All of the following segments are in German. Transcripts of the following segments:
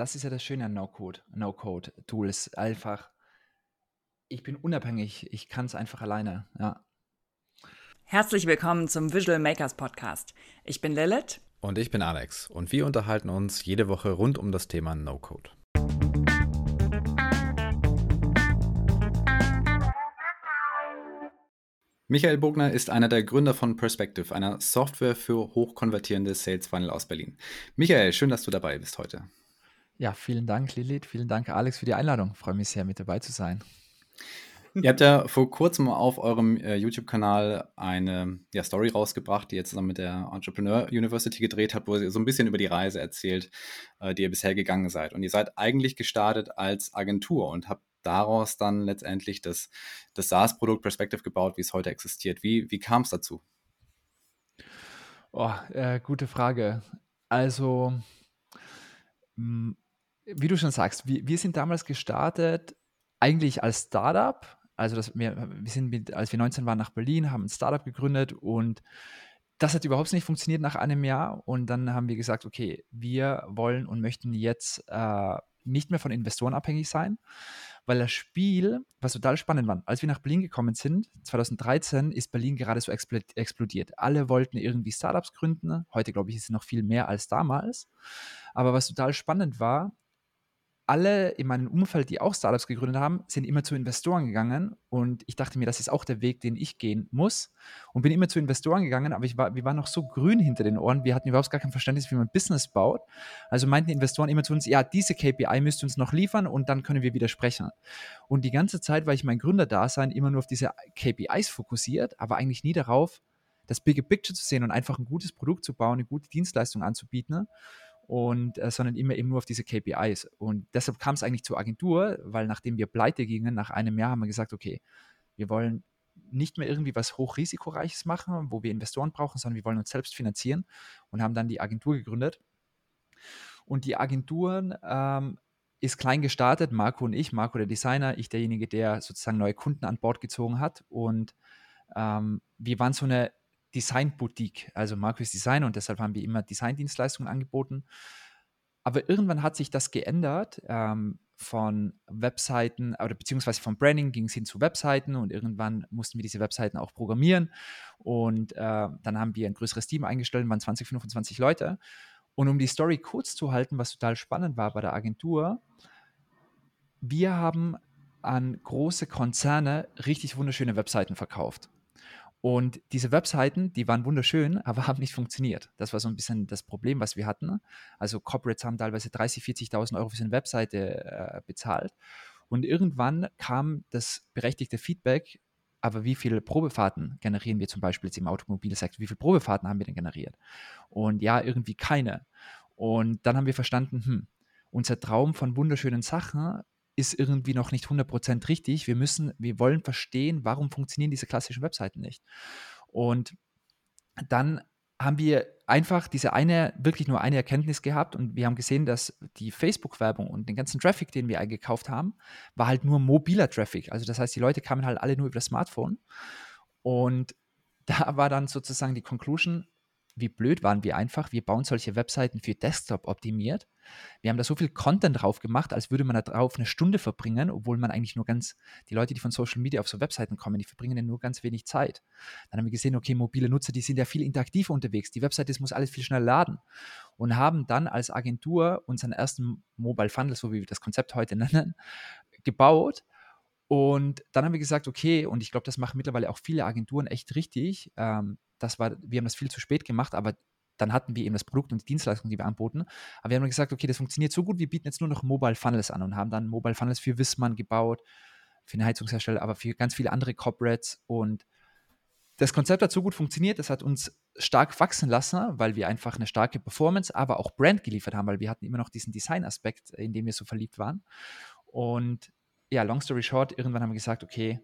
das ist ja das Schöne an No-Code, No-Code-Tools. Einfach, ich bin unabhängig, ich kann es einfach alleine, ja. Herzlich willkommen zum Visual Makers Podcast. Ich bin Lilith. Und ich bin Alex. Und wir unterhalten uns jede Woche rund um das Thema No-Code. Michael Bogner ist einer der Gründer von Perspective, einer Software für hochkonvertierende Sales Funnel aus Berlin. Michael, schön, dass du dabei bist heute. Ja, vielen Dank, Lilith. Vielen Dank, Alex, für die Einladung. Ich freue mich sehr, mit dabei zu sein. Ihr habt ja vor kurzem auf eurem äh, YouTube-Kanal eine ja, Story rausgebracht, die ihr zusammen mit der Entrepreneur University gedreht habt, wo ihr so ein bisschen über die Reise erzählt, äh, die ihr bisher gegangen seid. Und ihr seid eigentlich gestartet als Agentur und habt daraus dann letztendlich das, das SaaS-Produkt Perspective gebaut, wie es heute existiert. Wie, wie kam es dazu? Oh, äh, gute Frage. Also, mh, wie du schon sagst, wir, wir sind damals gestartet, eigentlich als Startup. Also, das, wir, wir sind mit, als wir 19 waren nach Berlin, haben ein Startup gegründet und das hat überhaupt nicht funktioniert nach einem Jahr. Und dann haben wir gesagt, okay, wir wollen und möchten jetzt äh, nicht mehr von Investoren abhängig sein, weil das Spiel, was total spannend war, als wir nach Berlin gekommen sind, 2013, ist Berlin gerade so explodiert. Alle wollten irgendwie Startups gründen. Heute, glaube ich, ist es noch viel mehr als damals. Aber was total spannend war, alle in meinem Umfeld, die auch Startups gegründet haben, sind immer zu Investoren gegangen und ich dachte mir, das ist auch der Weg, den ich gehen muss und bin immer zu Investoren gegangen, aber ich war, wir waren noch so grün hinter den Ohren, wir hatten überhaupt gar kein Verständnis, wie man Business baut. Also meinten die Investoren immer zu uns, ja, diese KPI müsst ihr uns noch liefern und dann können wir wieder sprechen. Und die ganze Zeit war ich mein Gründerdasein immer nur auf diese KPIs fokussiert, aber eigentlich nie darauf, das Bigger Picture zu sehen und einfach ein gutes Produkt zu bauen, eine gute Dienstleistung anzubieten und äh, sondern immer eben nur auf diese KPIs. Und deshalb kam es eigentlich zur Agentur, weil nachdem wir pleite gingen, nach einem Jahr haben wir gesagt, okay, wir wollen nicht mehr irgendwie was hochrisikoreiches machen, wo wir Investoren brauchen, sondern wir wollen uns selbst finanzieren und haben dann die Agentur gegründet. Und die Agenturen ähm, ist klein gestartet, Marco und ich, Marco der Designer, ich derjenige, der sozusagen neue Kunden an Bord gezogen hat. Und ähm, wir waren so eine Design-Boutique. Also Marco ist Designer und deshalb haben wir immer Designdienstleistungen angeboten. Aber irgendwann hat sich das geändert. Ähm, von Webseiten oder beziehungsweise vom Branding ging es hin zu Webseiten und irgendwann mussten wir diese Webseiten auch programmieren. Und äh, dann haben wir ein größeres Team eingestellt, waren 20, 25 Leute. Und um die Story kurz zu halten, was total spannend war bei der Agentur, wir haben an große Konzerne richtig wunderschöne Webseiten verkauft. Und diese Webseiten, die waren wunderschön, aber haben nicht funktioniert. Das war so ein bisschen das Problem, was wir hatten. Also Corporates haben teilweise 30.000, 40.000 Euro für so eine Webseite äh, bezahlt. Und irgendwann kam das berechtigte Feedback, aber wie viele Probefahrten generieren wir zum Beispiel jetzt im Automobilsektor? Wie viele Probefahrten haben wir denn generiert? Und ja, irgendwie keine. Und dann haben wir verstanden, hm, unser Traum von wunderschönen Sachen ist irgendwie noch nicht 100% richtig. Wir müssen, wir wollen verstehen, warum funktionieren diese klassischen Webseiten nicht. Und dann haben wir einfach diese eine, wirklich nur eine Erkenntnis gehabt und wir haben gesehen, dass die Facebook-Werbung und den ganzen Traffic, den wir eingekauft haben, war halt nur mobiler Traffic. Also das heißt, die Leute kamen halt alle nur über das Smartphone. Und da war dann sozusagen die Conclusion, wie blöd waren wir einfach. Wir bauen solche Webseiten für Desktop optimiert. Wir haben da so viel Content drauf gemacht, als würde man da drauf eine Stunde verbringen, obwohl man eigentlich nur ganz, die Leute, die von Social Media auf so Webseiten kommen, die verbringen ja nur ganz wenig Zeit. Dann haben wir gesehen, okay, mobile Nutzer, die sind ja viel interaktiver unterwegs. Die Webseite, das muss alles viel schneller laden. Und haben dann als Agentur unseren ersten Mobile Funnel, so wie wir das Konzept heute nennen, gebaut. Und dann haben wir gesagt, okay, und ich glaube, das machen mittlerweile auch viele Agenturen echt richtig. Ähm, das war, wir haben das viel zu spät gemacht, aber dann hatten wir eben das Produkt und die Dienstleistung, die wir anboten. Aber wir haben gesagt, okay, das funktioniert so gut, wir bieten jetzt nur noch Mobile Funnels an und haben dann Mobile Funnels für Wissmann gebaut, für eine Heizungshersteller, aber für ganz viele andere Corporates. Und das Konzept hat so gut funktioniert, das hat uns stark wachsen lassen, weil wir einfach eine starke Performance, aber auch Brand geliefert haben, weil wir hatten immer noch diesen Design-Aspekt, in dem wir so verliebt waren. Und ja, long story short, irgendwann haben wir gesagt, okay,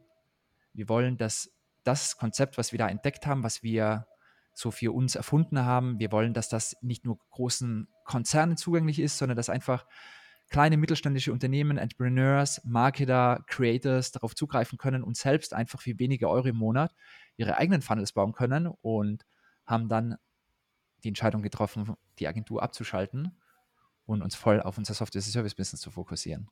wir wollen, dass das Konzept, was wir da entdeckt haben, was wir so für uns erfunden haben, wir wollen, dass das nicht nur großen Konzernen zugänglich ist, sondern dass einfach kleine mittelständische Unternehmen, Entrepreneurs, Marketer, Creators darauf zugreifen können und selbst einfach für wenige Euro im Monat ihre eigenen Funnels bauen können und haben dann die Entscheidung getroffen, die Agentur abzuschalten und uns voll auf unser Software-Service-Business zu fokussieren.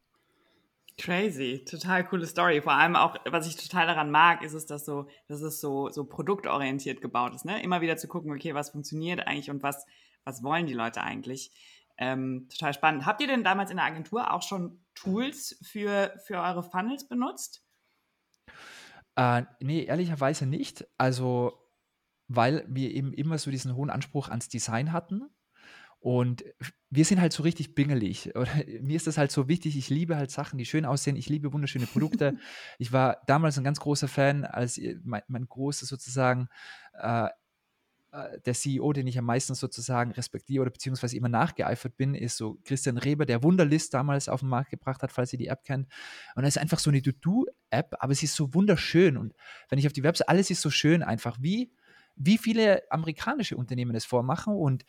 Crazy, total coole Story. Vor allem auch, was ich total daran mag, ist es, dass so, dass es so, so produktorientiert gebaut ist, ne? Immer wieder zu gucken, okay, was funktioniert eigentlich und was, was wollen die Leute eigentlich? Ähm, total spannend. Habt ihr denn damals in der Agentur auch schon Tools für, für eure Funnels benutzt? Äh, nee, ehrlicherweise nicht. Also, weil wir eben immer so diesen hohen Anspruch ans Design hatten und wir sind halt so richtig bingelig. Oder mir ist das halt so wichtig. Ich liebe halt Sachen, die schön aussehen. Ich liebe wunderschöne Produkte. ich war damals ein ganz großer Fan, als mein, mein großes sozusagen äh, äh der CEO, den ich am meisten sozusagen respektiere oder beziehungsweise immer nachgeeifert bin, ist so Christian Reber, der Wunderlist damals auf den Markt gebracht hat, falls ihr die App kennt. Und das ist einfach so eine To-Do-App, aber sie ist so wunderschön. Und wenn ich auf die Website, alles ist so schön einfach, wie, wie viele amerikanische Unternehmen es vormachen. Und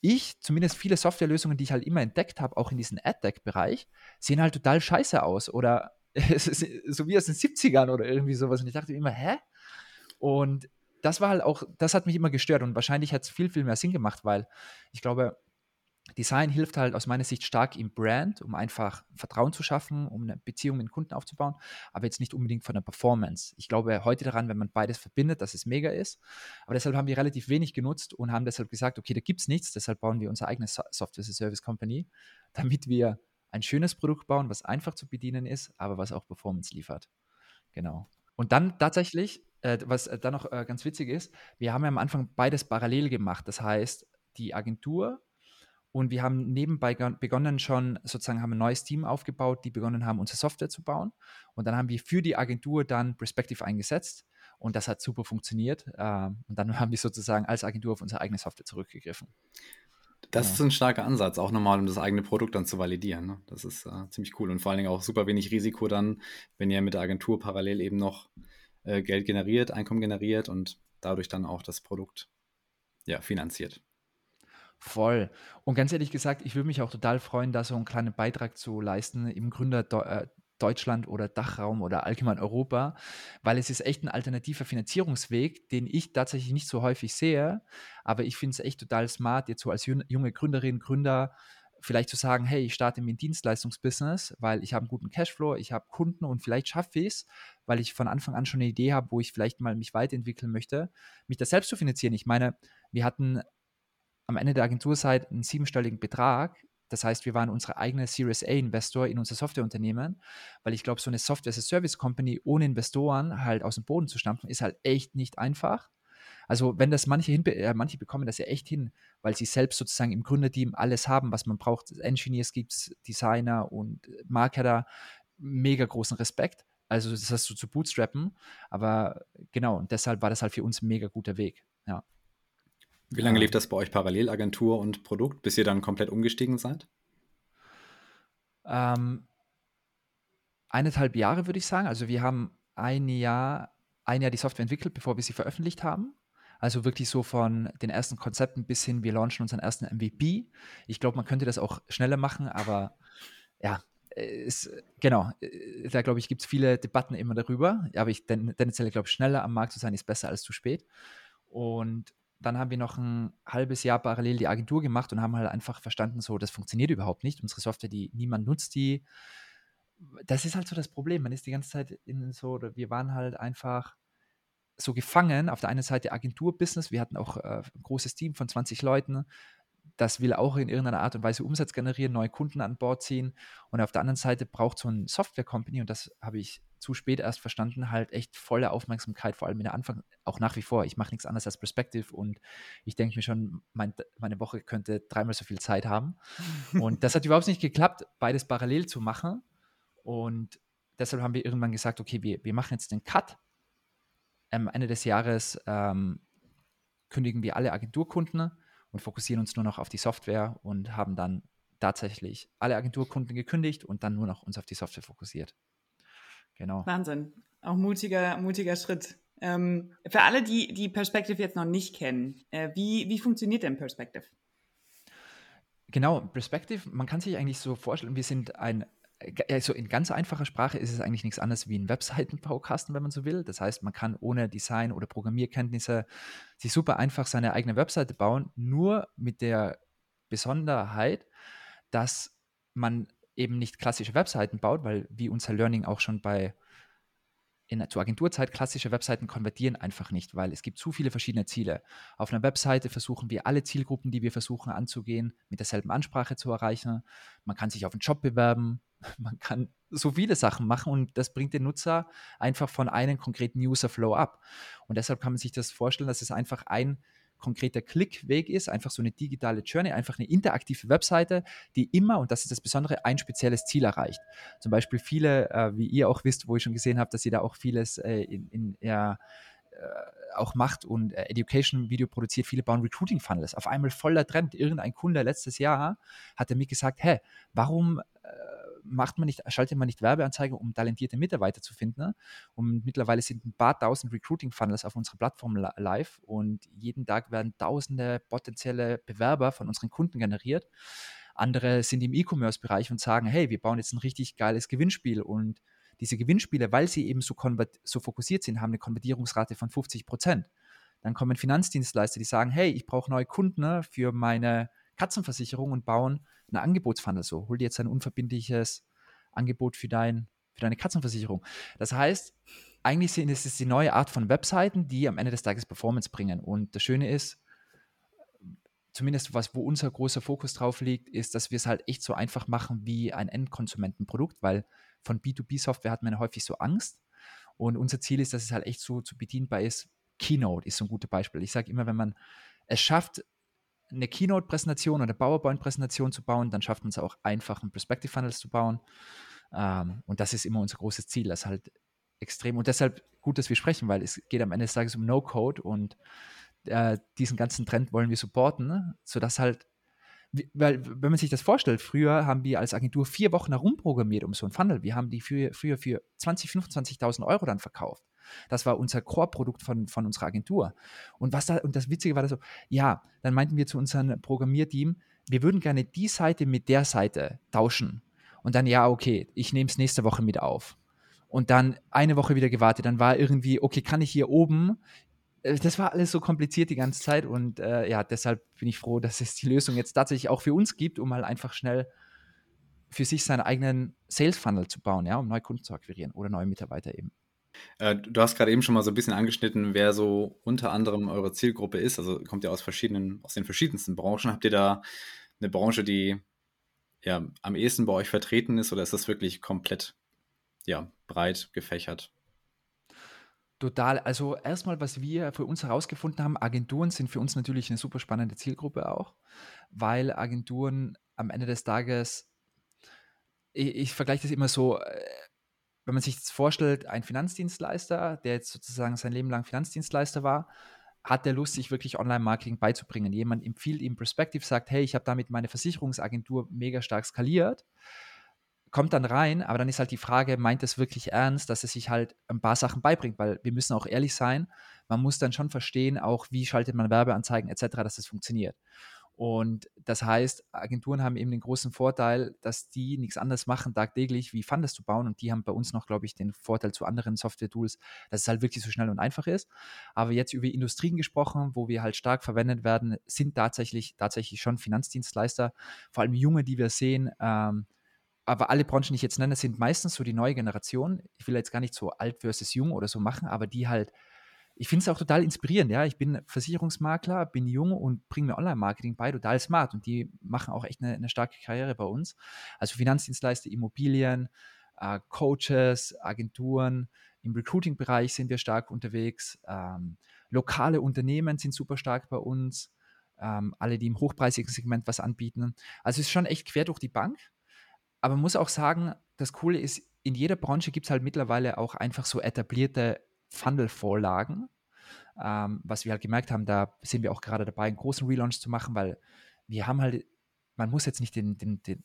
ich, zumindest viele Softwarelösungen, die ich halt immer entdeckt habe, auch in diesem Ad-Deck-Bereich, sehen halt total scheiße aus oder so wie aus den 70ern oder irgendwie sowas. Und ich dachte immer, hä? Und das war halt auch, das hat mich immer gestört und wahrscheinlich hat es viel, viel mehr Sinn gemacht, weil ich glaube, Design hilft halt aus meiner Sicht stark im Brand, um einfach Vertrauen zu schaffen, um eine Beziehung mit den Kunden aufzubauen, aber jetzt nicht unbedingt von der Performance. Ich glaube heute daran, wenn man beides verbindet, dass es mega ist. Aber deshalb haben wir relativ wenig genutzt und haben deshalb gesagt, okay, da gibt es nichts, deshalb bauen wir unsere eigene Software as a Service Company, damit wir ein schönes Produkt bauen, was einfach zu bedienen ist, aber was auch Performance liefert. Genau. Und dann tatsächlich, äh, was äh, dann noch äh, ganz witzig ist, wir haben ja am Anfang beides parallel gemacht. Das heißt, die Agentur und wir haben nebenbei begonnen schon, sozusagen haben ein neues Team aufgebaut, die begonnen haben, unsere Software zu bauen. Und dann haben wir für die Agentur dann Perspective eingesetzt. Und das hat super funktioniert. Ähm, und dann haben wir sozusagen als Agentur auf unsere eigene Software zurückgegriffen. Das ja. ist ein starker Ansatz, auch nochmal, um das eigene Produkt dann zu validieren. Ne? Das ist äh, ziemlich cool und vor allen Dingen auch super wenig Risiko dann, wenn ihr mit der Agentur parallel eben noch äh, Geld generiert, Einkommen generiert und dadurch dann auch das Produkt ja, finanziert. Voll. Und ganz ehrlich gesagt, ich würde mich auch total freuen, da so einen kleinen Beitrag zu leisten im Gründer äh, Deutschland oder Dachraum oder allgemein Europa, weil es ist echt ein alternativer Finanzierungsweg, den ich tatsächlich nicht so häufig sehe. Aber ich finde es echt total smart, jetzt so als junge Gründerin, Gründer vielleicht zu sagen, hey, ich starte mit dem Dienstleistungsbusiness, weil ich habe einen guten Cashflow, ich habe Kunden und vielleicht schaffe ich es, weil ich von Anfang an schon eine Idee habe, wo ich vielleicht mal mich weiterentwickeln möchte, mich das selbst zu finanzieren. Ich meine, wir hatten am Ende der Agenturzeit einen siebenstelligen Betrag. Das heißt, wir waren unsere eigene Series A-Investor in unser Softwareunternehmen, weil ich glaube, so eine Software-as-a-Service-Company ohne Investoren halt aus dem Boden zu stampfen, ist halt echt nicht einfach. Also wenn das manche, hin, äh, manche bekommen das ja echt hin, weil sie selbst sozusagen im Gründerteam alles haben, was man braucht. Engineers gibt es, Designer und Marketer, mega großen Respekt. Also das hast du zu bootstrappen. Aber genau, und deshalb war das halt für uns ein mega guter Weg. Ja. Wie lange lief das bei euch parallel, Agentur und Produkt, bis ihr dann komplett umgestiegen seid? Ähm, eineinhalb Jahre würde ich sagen. Also wir haben ein Jahr, ein Jahr die Software entwickelt, bevor wir sie veröffentlicht haben. Also wirklich so von den ersten Konzepten bis hin, wir launchen unseren ersten MVP. Ich glaube, man könnte das auch schneller machen, aber ja, ist, genau, da glaube ich, gibt es viele Debatten immer darüber. Aber ich tendenziell glaube, schneller am Markt zu sein ist besser als zu spät. Und dann haben wir noch ein halbes Jahr parallel die Agentur gemacht und haben halt einfach verstanden, so, das funktioniert überhaupt nicht. Unsere Software, die niemand nutzt, die. Das ist halt so das Problem. Man ist die ganze Zeit in so, wir waren halt einfach so gefangen. Auf der einen Seite Agentur-Business, wir hatten auch äh, ein großes Team von 20 Leuten. Das will auch in irgendeiner Art und Weise Umsatz generieren, neue Kunden an Bord ziehen. Und auf der anderen Seite braucht so ein Software-Company, und das habe ich zu spät erst verstanden, halt echt volle Aufmerksamkeit, vor allem in der Anfang, auch nach wie vor. Ich mache nichts anderes als Perspective und ich denke mir schon, mein, meine Woche könnte dreimal so viel Zeit haben. Und das hat überhaupt nicht geklappt, beides parallel zu machen. Und deshalb haben wir irgendwann gesagt, okay, wir, wir machen jetzt den Cut. Am Ende des Jahres ähm, kündigen wir alle Agenturkunden und fokussieren uns nur noch auf die Software und haben dann tatsächlich alle Agenturkunden gekündigt und dann nur noch uns auf die Software fokussiert. Genau. Wahnsinn. Auch mutiger, mutiger Schritt. Ähm, für alle, die die Perspective jetzt noch nicht kennen, äh, wie, wie funktioniert denn Perspective? Genau, Perspective, man kann sich eigentlich so vorstellen, wir sind ein, also in ganz einfacher Sprache ist es eigentlich nichts anderes wie ein Webseitenbaukasten, wenn man so will. Das heißt, man kann ohne Design oder Programmierkenntnisse sich super einfach seine eigene Webseite bauen, nur mit der Besonderheit, dass man eben nicht klassische Webseiten baut, weil wie unser Learning auch schon bei in, zur Agenturzeit klassische Webseiten konvertieren einfach nicht, weil es gibt zu viele verschiedene Ziele. Auf einer Webseite versuchen wir alle Zielgruppen, die wir versuchen anzugehen, mit derselben Ansprache zu erreichen. Man kann sich auf einen Job bewerben, man kann so viele Sachen machen und das bringt den Nutzer einfach von einem konkreten User-Flow ab. Und deshalb kann man sich das vorstellen, dass es einfach ein konkreter Klickweg ist, einfach so eine digitale Journey, einfach eine interaktive Webseite, die immer, und das ist das Besondere, ein spezielles Ziel erreicht. Zum Beispiel viele, äh, wie ihr auch wisst, wo ich schon gesehen habe, dass ihr da auch vieles äh, in, in ja, äh, auch macht und äh, Education-Video produziert, viele bauen Recruiting-Funnels. Auf einmal voller Trend. Irgendein Kunde letztes Jahr hat er mir gesagt, hä, warum äh, macht man nicht, schaltet man nicht Werbeanzeigen, um talentierte Mitarbeiter zu finden. Ne? Und mittlerweile sind ein paar tausend Recruiting-Funnels auf unserer Plattform live und jeden Tag werden tausende potenzielle Bewerber von unseren Kunden generiert. Andere sind im E-Commerce-Bereich und sagen, hey, wir bauen jetzt ein richtig geiles Gewinnspiel und diese Gewinnspiele, weil sie eben so, so fokussiert sind, haben eine Konvertierungsrate von 50 Prozent. Dann kommen Finanzdienstleister, die sagen, hey, ich brauche neue Kunden ne, für meine Katzenversicherung und bauen eine Angebotsfunnel so. Hol dir jetzt ein unverbindliches Angebot für, dein, für deine Katzenversicherung. Das heißt, eigentlich sind es die neue Art von Webseiten, die am Ende des Tages Performance bringen. Und das Schöne ist, zumindest was, wo unser großer Fokus drauf liegt, ist, dass wir es halt echt so einfach machen wie ein Endkonsumentenprodukt, weil von B2B-Software hat man häufig so Angst. Und unser Ziel ist, dass es halt echt so, so bedienbar ist. Keynote ist so ein gutes Beispiel. Ich sage immer, wenn man es schafft, eine Keynote-Präsentation oder PowerPoint-Präsentation zu bauen, dann schafft man es auch einfach, einen Perspective Funnels zu bauen. Ähm, und das ist immer unser großes Ziel, das halt extrem und deshalb gut, dass wir sprechen, weil es geht am Ende des Tages um No-Code und äh, diesen ganzen Trend wollen wir supporten, ne? sodass halt weil, wenn man sich das vorstellt, früher haben wir als Agentur vier Wochen herumprogrammiert um so ein Funnel. Wir haben die für, früher für 20.000, 25.000 Euro dann verkauft. Das war unser Core-Produkt von, von unserer Agentur. Und was da, und das Witzige war da so, ja, dann meinten wir zu unserem Programmierteam, wir würden gerne die Seite mit der Seite tauschen. Und dann, ja, okay, ich nehme es nächste Woche mit auf. Und dann eine Woche wieder gewartet. Dann war irgendwie, okay, kann ich hier oben äh, das war alles so kompliziert die ganze Zeit und äh, ja, deshalb bin ich froh, dass es die Lösung jetzt tatsächlich auch für uns gibt, um mal einfach schnell für sich seinen eigenen Sales Funnel zu bauen, ja, um neue Kunden zu akquirieren oder neue Mitarbeiter eben. Äh, du hast gerade eben schon mal so ein bisschen angeschnitten, wer so unter anderem eure Zielgruppe ist. Also kommt ihr aus verschiedenen, aus den verschiedensten Branchen. Habt ihr da eine Branche, die ja am ehesten bei euch vertreten ist, oder ist das wirklich komplett ja, breit gefächert? Total. Also erstmal, was wir für uns herausgefunden haben, Agenturen sind für uns natürlich eine super spannende Zielgruppe auch, weil Agenturen am Ende des Tages, ich, ich vergleiche das immer so, äh, wenn man sich jetzt vorstellt, ein Finanzdienstleister, der jetzt sozusagen sein Leben lang Finanzdienstleister war, hat der Lust, sich wirklich Online-Marketing beizubringen. Jemand empfiehlt ihm Perspective, sagt, hey, ich habe damit meine Versicherungsagentur mega stark skaliert, kommt dann rein, aber dann ist halt die Frage, meint es wirklich ernst, dass er sich halt ein paar Sachen beibringt, weil wir müssen auch ehrlich sein, man muss dann schon verstehen, auch wie schaltet man Werbeanzeigen etc., dass das funktioniert. Und das heißt, Agenturen haben eben den großen Vorteil, dass die nichts anderes machen tagtäglich, wie Fundes zu bauen. Und die haben bei uns noch, glaube ich, den Vorteil zu anderen Software-Tools, dass es halt wirklich so schnell und einfach ist. Aber jetzt über Industrien gesprochen, wo wir halt stark verwendet werden, sind tatsächlich, tatsächlich schon Finanzdienstleister, vor allem junge, die wir sehen. Ähm, aber alle Branchen, die ich jetzt nenne, sind meistens so die neue Generation. Ich will jetzt gar nicht so alt versus jung oder so machen, aber die halt ich finde es auch total inspirierend. Ja, ich bin Versicherungsmakler, bin jung und bringe mir Online-Marketing bei, total smart. Und die machen auch echt eine, eine starke Karriere bei uns. Also Finanzdienstleister, Immobilien, äh, Coaches, Agenturen. Im Recruiting-Bereich sind wir stark unterwegs. Ähm, lokale Unternehmen sind super stark bei uns. Ähm, alle, die im hochpreisigen Segment was anbieten. Also es ist schon echt quer durch die Bank. Aber man muss auch sagen, das Coole ist, in jeder Branche gibt es halt mittlerweile auch einfach so etablierte Funnel-Vorlagen. Ähm, was wir halt gemerkt haben, da sind wir auch gerade dabei, einen großen Relaunch zu machen, weil wir haben halt, man muss jetzt nicht den, den, den,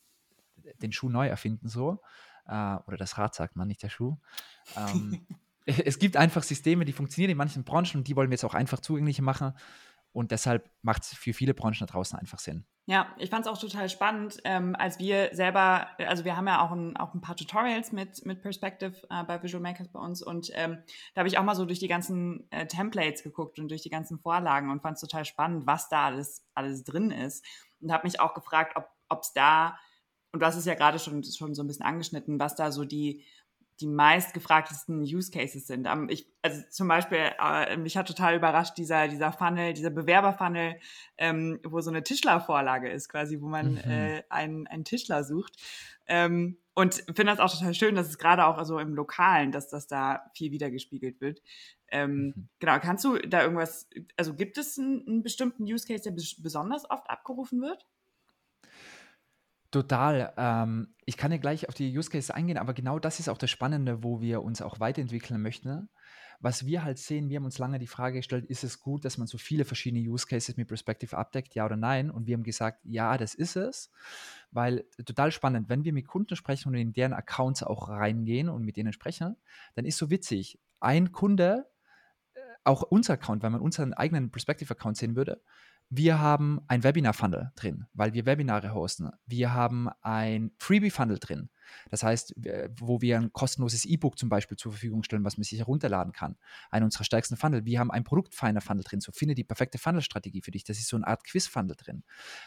den Schuh neu erfinden, so. Äh, oder das Rad sagt man, nicht der Schuh. Ähm, es gibt einfach Systeme, die funktionieren in manchen Branchen und die wollen wir jetzt auch einfach zugänglich machen. Und deshalb macht es für viele Branchen da draußen einfach Sinn. Ja, ich fand es auch total spannend, ähm, als wir selber, also wir haben ja auch ein, auch ein paar Tutorials mit, mit Perspective äh, bei Visual Makers bei uns und ähm, da habe ich auch mal so durch die ganzen äh, Templates geguckt und durch die ganzen Vorlagen und fand es total spannend, was da alles, alles drin ist und habe mich auch gefragt, ob es da und du hast es ja gerade schon, schon so ein bisschen angeschnitten, was da so die, die meistgefragtesten Use Cases sind. Ich, also zum Beispiel, äh, mich hat total überrascht dieser, dieser Funnel, dieser Bewerberfunnel, ähm, wo so eine Tischlervorlage ist, quasi, wo man mhm. äh, einen, einen Tischler sucht. Ähm, und finde das auch total schön, dass es gerade auch also im Lokalen, dass das da viel wiedergespiegelt wird. Ähm, mhm. Genau, kannst du da irgendwas, also gibt es einen, einen bestimmten Use Case, der besonders oft abgerufen wird? Total. Ähm, ich kann ja gleich auf die Use Cases eingehen, aber genau das ist auch das Spannende, wo wir uns auch weiterentwickeln möchten. Was wir halt sehen, wir haben uns lange die Frage gestellt, ist es gut, dass man so viele verschiedene Use Cases mit Perspective abdeckt, ja oder nein? Und wir haben gesagt, ja, das ist es, weil total spannend, wenn wir mit Kunden sprechen und in deren Accounts auch reingehen und mit denen sprechen, dann ist so witzig, ein Kunde, äh, auch unser Account, wenn man unseren eigenen Perspective-Account sehen würde, wir haben ein Webinar-Funnel drin, weil wir Webinare hosten. Wir haben ein Freebie-Funnel drin. Das heißt, wo wir ein kostenloses E-Book zum Beispiel zur Verfügung stellen, was man sich herunterladen kann. Einer unserer stärksten Funnel. Wir haben ein Produktfinder-Funnel drin. So finde die perfekte Funnel-Strategie für dich. Das ist so eine Art Quiz-Funnel drin.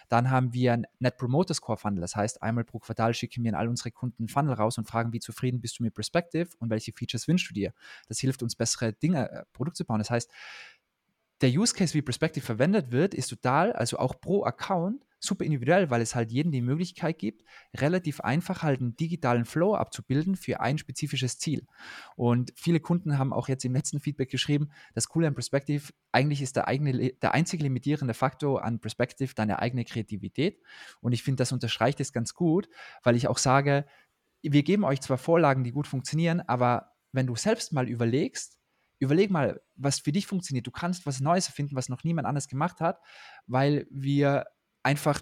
Dann haben wir ein Net Promoter Score-Funnel. Das heißt, einmal pro Quartal schicken wir an all unsere Kunden einen Funnel raus und fragen, wie zufrieden bist du mit Perspective und welche Features wünschst du dir. Das hilft uns, bessere Dinge, äh, Produkte zu bauen. Das heißt, der Use Case, wie Perspective verwendet wird, ist total, also auch pro Account, super individuell, weil es halt jedem die Möglichkeit gibt, relativ einfach halt einen digitalen Flow abzubilden für ein spezifisches Ziel. Und viele Kunden haben auch jetzt im letzten Feedback geschrieben, das Coole an Perspective, eigentlich ist der, eigene, der einzige limitierende Faktor an Perspective deine eigene Kreativität. Und ich finde, das unterstreicht es ganz gut, weil ich auch sage, wir geben euch zwar Vorlagen, die gut funktionieren, aber wenn du selbst mal überlegst, überleg mal, was für dich funktioniert. Du kannst was Neues erfinden, was noch niemand anders gemacht hat, weil wir einfach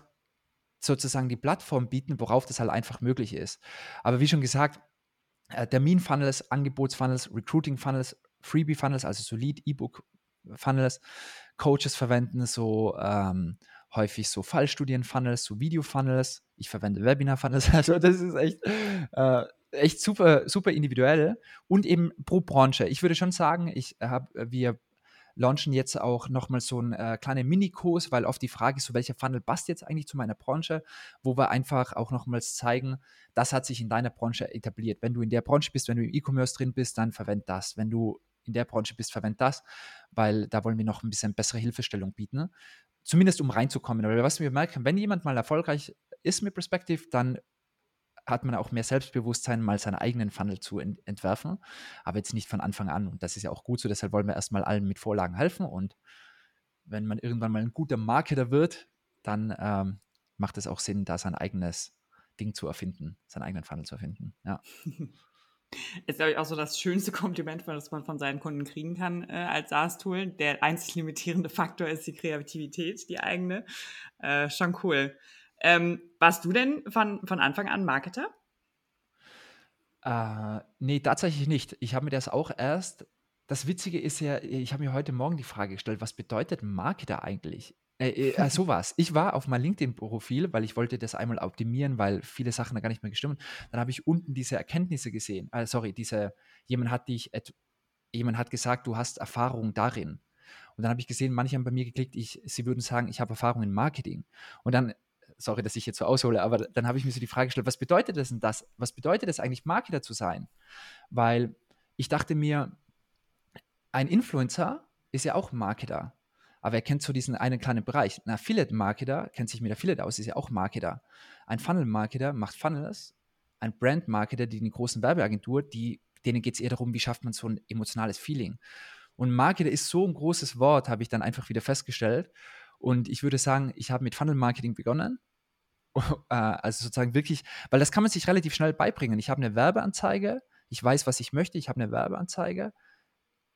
sozusagen die Plattform bieten, worauf das halt einfach möglich ist. Aber wie schon gesagt, äh, Termin-Funnels, Angebots-Funnels, Recruiting-Funnels, Freebie-Funnels, also so Lead-E-Book-Funnels, Coaches verwenden so ähm, häufig so Fallstudien-Funnels, so Video-Funnels. Ich verwende Webinar-Funnels. Also das ist echt äh, echt super, super individuell und eben pro Branche. Ich würde schon sagen, ich habe, wir launchen jetzt auch nochmal so einen äh, kleinen Minikurs, weil oft die Frage ist, so welcher Funnel passt jetzt eigentlich zu meiner Branche, wo wir einfach auch nochmals zeigen, das hat sich in deiner Branche etabliert. Wenn du in der Branche bist, wenn du im E-Commerce drin bist, dann verwend das. Wenn du in der Branche bist, verwend das, weil da wollen wir noch ein bisschen bessere Hilfestellung bieten. Zumindest um reinzukommen. Aber was wir merken, wenn jemand mal erfolgreich ist mit Perspective, dann hat man auch mehr Selbstbewusstsein, mal seinen eigenen Funnel zu ent entwerfen, aber jetzt nicht von Anfang an. Und das ist ja auch gut so, deshalb wollen wir erstmal allen mit Vorlagen helfen. Und wenn man irgendwann mal ein guter Marketer wird, dann ähm, macht es auch Sinn, da sein eigenes Ding zu erfinden, seinen eigenen Funnel zu erfinden. Ja. Ist, glaube ich, auch so das schönste Kompliment, das man von seinen Kunden kriegen kann äh, als SaaS-Tool. Der einzig limitierende Faktor ist die Kreativität, die eigene. Äh, schon cool. Ähm, warst du denn von, von Anfang an Marketer? Äh, nee, tatsächlich nicht. Ich habe mir das auch erst. Das Witzige ist ja, ich habe mir heute Morgen die Frage gestellt, was bedeutet Marketer eigentlich? Äh, äh, äh sowas. Ich war auf meinem LinkedIn-Profil, weil ich wollte das einmal optimieren, weil viele Sachen da gar nicht mehr gestimmt. Dann habe ich unten diese Erkenntnisse gesehen. Äh, sorry, diese, jemand hat dich, jemand hat gesagt, du hast Erfahrung darin. Und dann habe ich gesehen, manche haben bei mir geklickt, ich, sie würden sagen, ich habe Erfahrung in Marketing. Und dann sorry, dass ich jetzt so aushole, aber dann habe ich mir so die Frage gestellt, was bedeutet das denn das? Was bedeutet es eigentlich, Marketer zu sein? Weil ich dachte mir, ein Influencer ist ja auch Marketer, aber er kennt so diesen einen kleinen Bereich. Ein Affiliate-Marketer kennt sich mit Affiliate aus, ist ja auch Marketer. Ein Funnel-Marketer macht Funnels. Ein Brand-Marketer, die eine große Werbeagentur, die, denen geht es eher darum, wie schafft man so ein emotionales Feeling. Und Marketer ist so ein großes Wort, habe ich dann einfach wieder festgestellt. Und ich würde sagen, ich habe mit Funnel Marketing begonnen. Äh, also sozusagen wirklich, weil das kann man sich relativ schnell beibringen. Ich habe eine Werbeanzeige, ich weiß, was ich möchte, ich habe eine Werbeanzeige,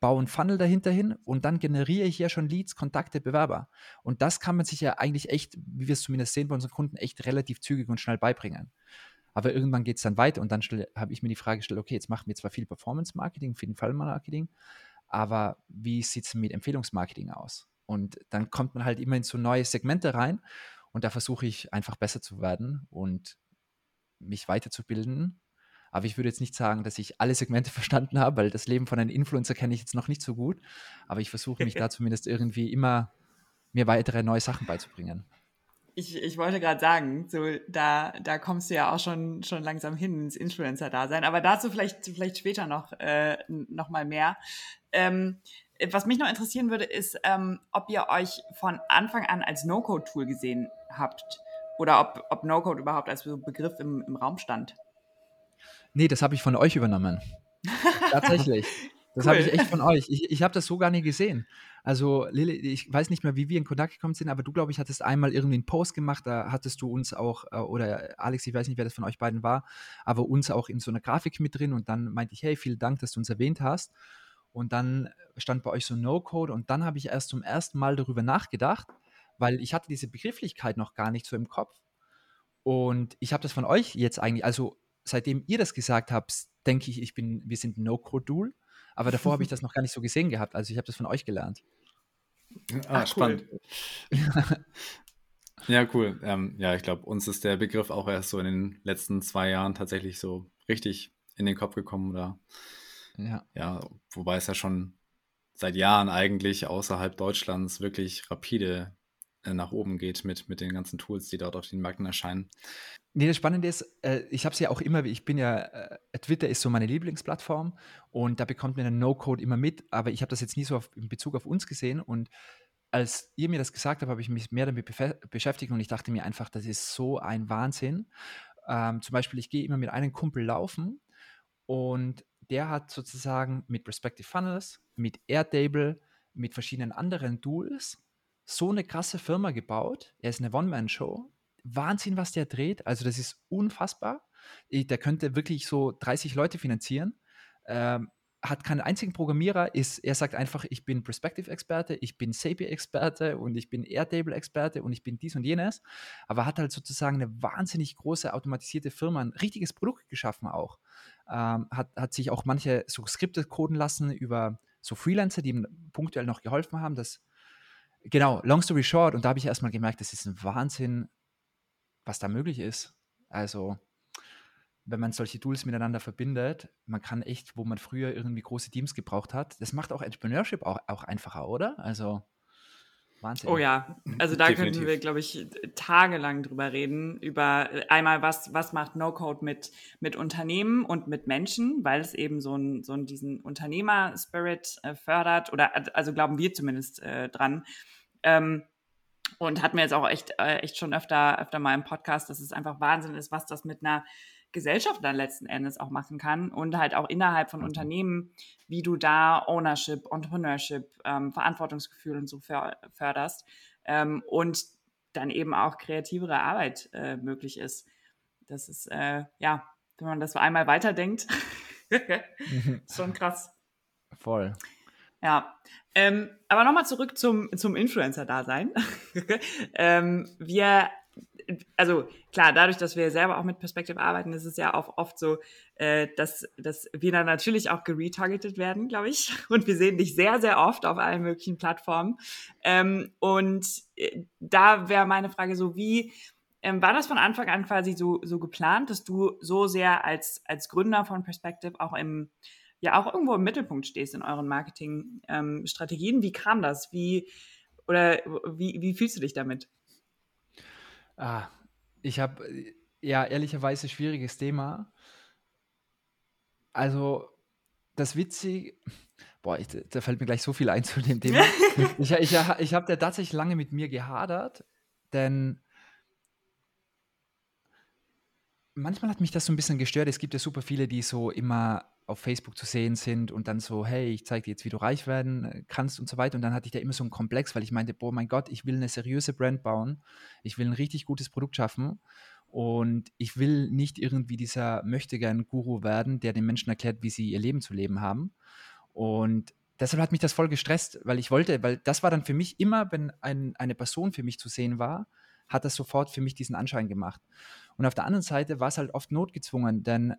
baue einen Funnel dahinter hin und dann generiere ich ja schon Leads, Kontakte, Bewerber. Und das kann man sich ja eigentlich echt, wie wir es zumindest sehen bei unseren Kunden, echt relativ zügig und schnell beibringen. Aber irgendwann geht es dann weiter und dann habe ich mir die Frage gestellt, okay, jetzt machen wir zwar viel Performance-Marketing, viel Fall-Marketing, aber wie sieht es mit Empfehlungsmarketing aus? Und dann kommt man halt immer in so neue Segmente rein. Und da versuche ich einfach besser zu werden und mich weiterzubilden. Aber ich würde jetzt nicht sagen, dass ich alle Segmente verstanden habe, weil das Leben von einem Influencer kenne ich jetzt noch nicht so gut. Aber ich versuche mich da zumindest irgendwie immer mir weitere neue Sachen beizubringen. Ich, ich wollte gerade sagen, so da, da kommst du ja auch schon, schon langsam hin ins Influencer-Dasein, aber dazu vielleicht, vielleicht später noch, äh, noch mal mehr. Ähm, was mich noch interessieren würde, ist, ähm, ob ihr euch von Anfang an als No-Code-Tool gesehen habt oder ob, ob No-Code überhaupt als Begriff im, im Raum stand. Nee, das habe ich von euch übernommen. Tatsächlich. Das cool. habe ich echt von euch. Ich, ich habe das so gar nicht gesehen. Also, Lili, ich weiß nicht mehr, wie wir in Kontakt gekommen sind, aber du, glaube ich, hattest einmal irgendwie einen Post gemacht, da hattest du uns auch, äh, oder Alex, ich weiß nicht, wer das von euch beiden war, aber uns auch in so einer Grafik mit drin und dann meinte ich, hey, vielen Dank, dass du uns erwähnt hast. Und dann stand bei euch so No-Code und dann habe ich erst zum ersten Mal darüber nachgedacht, weil ich hatte diese Begrifflichkeit noch gar nicht so im Kopf. Und ich habe das von euch jetzt eigentlich, also seitdem ihr das gesagt habt, denke ich, ich bin, wir sind No-Code-Duel. Aber davor habe ich das noch gar nicht so gesehen gehabt. Also ich habe das von euch gelernt. Ah, Ach, spannend. Cool. ja, cool. Ähm, ja, ich glaube, uns ist der Begriff auch erst so in den letzten zwei Jahren tatsächlich so richtig in den Kopf gekommen. Oder ja. ja, wobei es ja schon seit Jahren eigentlich außerhalb Deutschlands wirklich rapide nach oben geht mit, mit den ganzen Tools, die dort auf den Märkten erscheinen. Nee, das Spannende ist, äh, ich habe es ja auch immer, ich bin ja, äh, Twitter ist so meine Lieblingsplattform und da bekommt man den No-Code immer mit, aber ich habe das jetzt nie so auf, in Bezug auf uns gesehen und als ihr mir das gesagt habt, habe ich mich mehr damit beschäftigt und ich dachte mir einfach, das ist so ein Wahnsinn. Ähm, zum Beispiel, ich gehe immer mit einem Kumpel laufen und der hat sozusagen mit Perspective Funnels, mit Airtable, mit verschiedenen anderen Tools so eine krasse Firma gebaut. Er ist eine One-Man-Show Wahnsinn, was der dreht. Also das ist unfassbar. Der könnte wirklich so 30 Leute finanzieren. Ähm, hat keinen einzigen Programmierer, ist, er sagt einfach, ich bin Perspective-Experte, ich bin Zapier-Experte und ich bin Airtable-Experte und ich bin dies und jenes, aber hat halt sozusagen eine wahnsinnig große automatisierte Firma, ein richtiges Produkt geschaffen auch. Ähm, hat, hat sich auch manche so Skripte coden lassen über so Freelancer, die ihm punktuell noch geholfen haben. Das, genau, long story short, und da habe ich erstmal gemerkt, das ist ein Wahnsinn, was da möglich ist. Also, wenn man solche Tools miteinander verbindet, man kann echt, wo man früher irgendwie große Teams gebraucht hat, das macht auch Entrepreneurship auch, auch einfacher, oder? Also, Wahnsinn. Oh ja, also da Definitiv. könnten wir, glaube ich, tagelang drüber reden, über äh, einmal, was, was macht No-Code mit, mit Unternehmen und mit Menschen, weil es eben so, ein, so einen, diesen Unternehmer-Spirit äh, fördert, oder also glauben wir zumindest äh, dran. Ähm, und hatten wir jetzt auch echt, äh, echt schon öfter, öfter mal im Podcast, dass es einfach Wahnsinn ist, was das mit einer Gesellschaft dann letzten Endes auch machen kann und halt auch innerhalb von mhm. Unternehmen, wie du da Ownership, Entrepreneurship, ähm, Verantwortungsgefühl und so förderst ähm, und dann eben auch kreativere Arbeit äh, möglich ist. Das ist, äh, ja, wenn man das einmal weiterdenkt, schon krass. Voll. Ja, ähm, aber nochmal zurück zum, zum Influencer-Dasein. ähm, wir, also klar, dadurch, dass wir selber auch mit Perspective arbeiten, ist es ja auch oft so, äh, dass, dass wir dann natürlich auch geretargetet werden, glaube ich. Und wir sehen dich sehr, sehr oft auf allen möglichen Plattformen. Ähm, und äh, da wäre meine Frage so, wie, ähm, war das von Anfang an quasi so, so geplant, dass du so sehr als, als Gründer von Perspective auch im ja auch irgendwo im Mittelpunkt stehst in euren Marketingstrategien. Ähm, wie kam das? Wie oder wie, wie fühlst du dich damit? Ah, ich habe ja ehrlicherweise schwieriges Thema. Also das Witzige, boah, ich, da fällt mir gleich so viel ein zu dem Thema. ich ich, ich habe da tatsächlich lange mit mir gehadert, denn manchmal hat mich das so ein bisschen gestört. Es gibt ja super viele, die so immer auf Facebook zu sehen sind und dann so, hey, ich zeige dir jetzt, wie du reich werden äh, kannst und so weiter. Und dann hatte ich da immer so einen Komplex, weil ich meinte, boah, mein Gott, ich will eine seriöse Brand bauen. Ich will ein richtig gutes Produkt schaffen. Und ich will nicht irgendwie dieser möchtegern Guru werden, der den Menschen erklärt, wie sie ihr Leben zu leben haben. Und deshalb hat mich das voll gestresst, weil ich wollte, weil das war dann für mich immer, wenn ein, eine Person für mich zu sehen war, hat das sofort für mich diesen Anschein gemacht. Und auf der anderen Seite war es halt oft notgezwungen, denn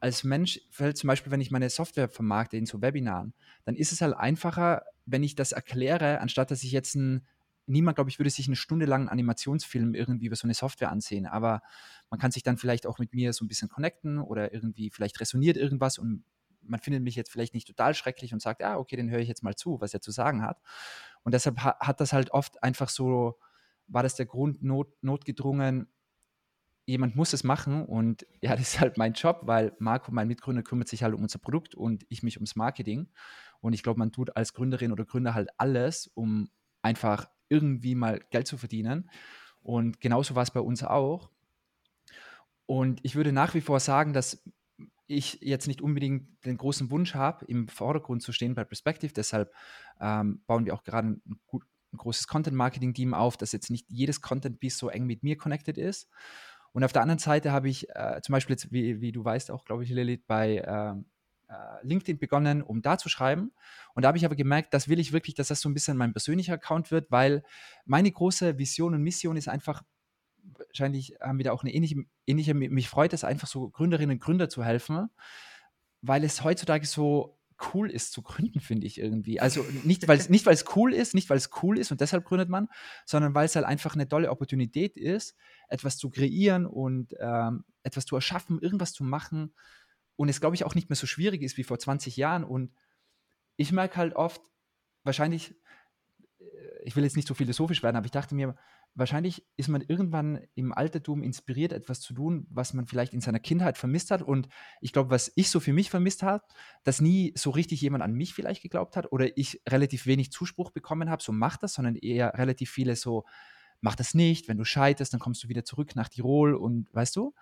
als Mensch fällt zum Beispiel, wenn ich meine Software vermarkte in so Webinaren, dann ist es halt einfacher, wenn ich das erkläre, anstatt dass ich jetzt ein, niemand, glaube ich, würde sich einen Animationsfilm irgendwie über so eine Software ansehen, aber man kann sich dann vielleicht auch mit mir so ein bisschen connecten oder irgendwie vielleicht resoniert irgendwas und man findet mich jetzt vielleicht nicht total schrecklich und sagt, ah, okay, den höre ich jetzt mal zu, was er zu sagen hat. Und deshalb ha hat das halt oft einfach so war das der Grund, not, notgedrungen, jemand muss es machen und ja, das ist halt mein Job, weil Marco, mein Mitgründer, kümmert sich halt um unser Produkt und ich mich ums Marketing. Und ich glaube, man tut als Gründerin oder Gründer halt alles, um einfach irgendwie mal Geld zu verdienen. Und genauso war es bei uns auch. Und ich würde nach wie vor sagen, dass ich jetzt nicht unbedingt den großen Wunsch habe, im Vordergrund zu stehen bei Perspective. Deshalb ähm, bauen wir auch gerade ein, gut, ein großes Content-Marketing-Team auf, dass jetzt nicht jedes Content-Piece so eng mit mir connected ist. Und auf der anderen Seite habe ich äh, zum Beispiel jetzt, wie, wie, du weißt auch, glaube ich, Lilith, bei ähm, äh, LinkedIn begonnen, um da zu schreiben. Und da habe ich aber gemerkt, das will ich wirklich, dass das so ein bisschen mein persönlicher Account wird, weil meine große Vision und Mission ist einfach, wahrscheinlich haben wir da auch eine ähnliche, ähnliche mich freut es einfach so Gründerinnen und Gründer zu helfen, weil es heutzutage so cool ist zu gründen, finde ich irgendwie. Also nicht, weil es nicht, cool ist, nicht, weil es cool ist und deshalb gründet man, sondern weil es halt einfach eine tolle Opportunität ist, etwas zu kreieren und ähm, etwas zu erschaffen, irgendwas zu machen und es, glaube ich, auch nicht mehr so schwierig ist wie vor 20 Jahren. Und ich merke halt oft, wahrscheinlich, ich will jetzt nicht so philosophisch werden, aber ich dachte mir, wahrscheinlich ist man irgendwann im Altertum inspiriert, etwas zu tun, was man vielleicht in seiner Kindheit vermisst hat. Und ich glaube, was ich so für mich vermisst habe, dass nie so richtig jemand an mich vielleicht geglaubt hat oder ich relativ wenig Zuspruch bekommen habe, so mach das, sondern eher relativ viele so, mach das nicht, wenn du scheiterst, dann kommst du wieder zurück nach Tirol und weißt du.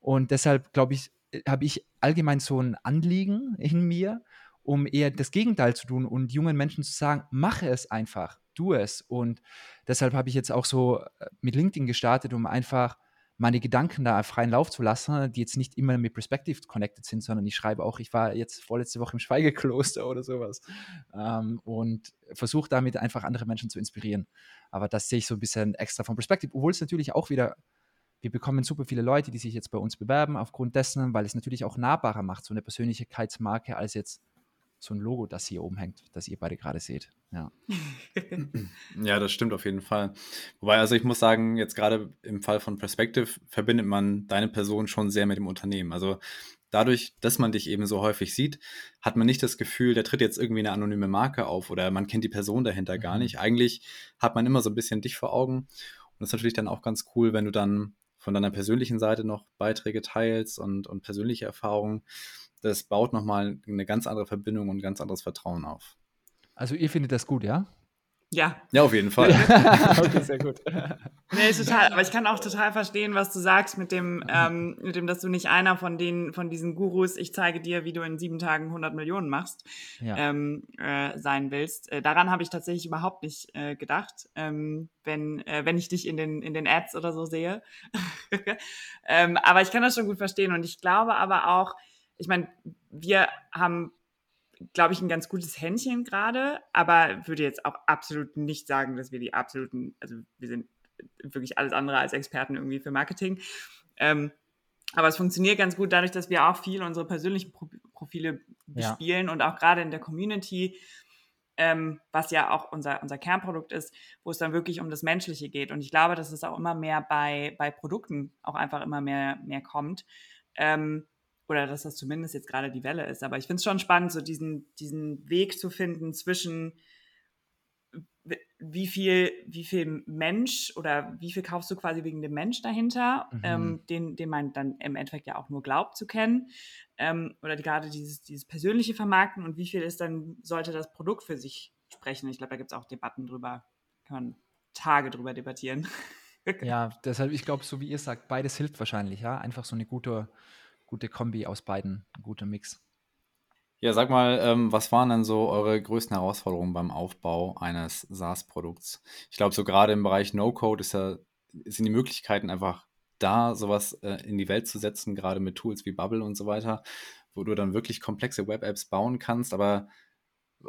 Und deshalb glaube ich, äh, habe ich allgemein so ein Anliegen in mir, um eher das Gegenteil zu tun und jungen Menschen zu sagen, mache es einfach du es. Und deshalb habe ich jetzt auch so äh, mit LinkedIn gestartet, um einfach meine Gedanken da freien Lauf zu lassen, die jetzt nicht immer mit Perspective connected sind, sondern ich schreibe auch, ich war jetzt vorletzte Woche im Schweigekloster oder sowas ähm, und versuche damit einfach andere Menschen zu inspirieren. Aber das sehe ich so ein bisschen extra von Perspective, obwohl es natürlich auch wieder, wir bekommen super viele Leute, die sich jetzt bei uns bewerben aufgrund dessen, weil es natürlich auch nahbarer macht, so eine Persönlichkeitsmarke als jetzt so ein Logo, das hier oben hängt, das ihr beide gerade seht. Ja. ja, das stimmt auf jeden Fall. Wobei, also ich muss sagen, jetzt gerade im Fall von Perspective verbindet man deine Person schon sehr mit dem Unternehmen. Also dadurch, dass man dich eben so häufig sieht, hat man nicht das Gefühl, der tritt jetzt irgendwie eine anonyme Marke auf oder man kennt die Person dahinter gar mhm. nicht. Eigentlich hat man immer so ein bisschen dich vor Augen. Und das ist natürlich dann auch ganz cool, wenn du dann von deiner persönlichen Seite noch Beiträge teilst und, und persönliche Erfahrungen das baut nochmal eine ganz andere Verbindung und ein ganz anderes Vertrauen auf. Also ihr findet das gut, ja? Ja. Ja, auf jeden Fall. okay, sehr gut. Nee, total. Aber ich kann auch total verstehen, was du sagst mit dem, ähm, mit dem, dass du nicht einer von den, von diesen Gurus, ich zeige dir, wie du in sieben Tagen 100 Millionen machst, ja. ähm, äh, sein willst. Äh, daran habe ich tatsächlich überhaupt nicht äh, gedacht, ähm, wenn, äh, wenn ich dich in den, in den Ads oder so sehe. Ähm, aber ich kann das schon gut verstehen und ich glaube aber auch, ich meine, wir haben, glaube ich, ein ganz gutes Händchen gerade, aber würde jetzt auch absolut nicht sagen, dass wir die absoluten, also wir sind wirklich alles andere als Experten irgendwie für Marketing. Ähm, aber es funktioniert ganz gut dadurch, dass wir auch viel unsere persönlichen Pro Profile bespielen ja. und auch gerade in der Community, ähm, was ja auch unser, unser Kernprodukt ist, wo es dann wirklich um das Menschliche geht. Und ich glaube, dass es auch immer mehr bei, bei Produkten auch einfach immer mehr, mehr kommt. Ähm, oder dass das zumindest jetzt gerade die Welle ist. Aber ich finde es schon spannend, so diesen, diesen Weg zu finden zwischen wie viel, wie viel Mensch oder wie viel kaufst du quasi wegen dem Mensch dahinter, mhm. ähm, den, den man dann im Endeffekt ja auch nur glaubt zu kennen, ähm, oder die, gerade dieses, dieses persönliche Vermarkten und wie viel ist dann, sollte das Produkt für sich sprechen. Ich glaube, da gibt es auch Debatten drüber, kann man Tage drüber debattieren. ja, deshalb, ich glaube, so wie ihr sagt, beides hilft wahrscheinlich, ja, einfach so eine gute gute Kombi aus beiden, ein guter Mix. Ja, sag mal, ähm, was waren denn so eure größten Herausforderungen beim Aufbau eines SaaS-Produkts? Ich glaube, so gerade im Bereich No-Code ist ja, sind die Möglichkeiten einfach da, sowas äh, in die Welt zu setzen, gerade mit Tools wie Bubble und so weiter, wo du dann wirklich komplexe Web-Apps bauen kannst. Aber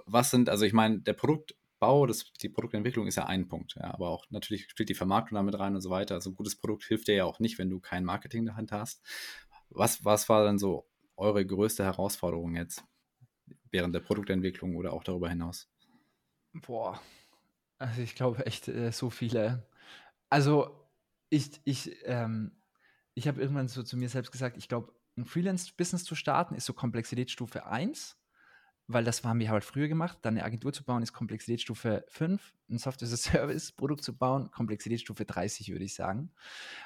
was sind, also ich meine, der Produktbau, das, die Produktentwicklung ist ja ein Punkt, ja, aber auch natürlich spielt die Vermarktung damit rein und so weiter. Also ein gutes Produkt hilft dir ja auch nicht, wenn du kein Marketing dahinter hast. Was, was war denn so eure größte Herausforderung jetzt während der Produktentwicklung oder auch darüber hinaus? Boah, also ich glaube echt äh, so viele. Also ich, ich, ähm, ich habe irgendwann so zu mir selbst gesagt, ich glaube, ein Freelance-Business zu starten ist so Komplexitätsstufe 1. weil das haben wir halt früher gemacht. Dann eine Agentur zu bauen ist Komplexitätsstufe 5, ein Software as a Service Produkt zu bauen, Komplexitätsstufe 30, würde ich sagen.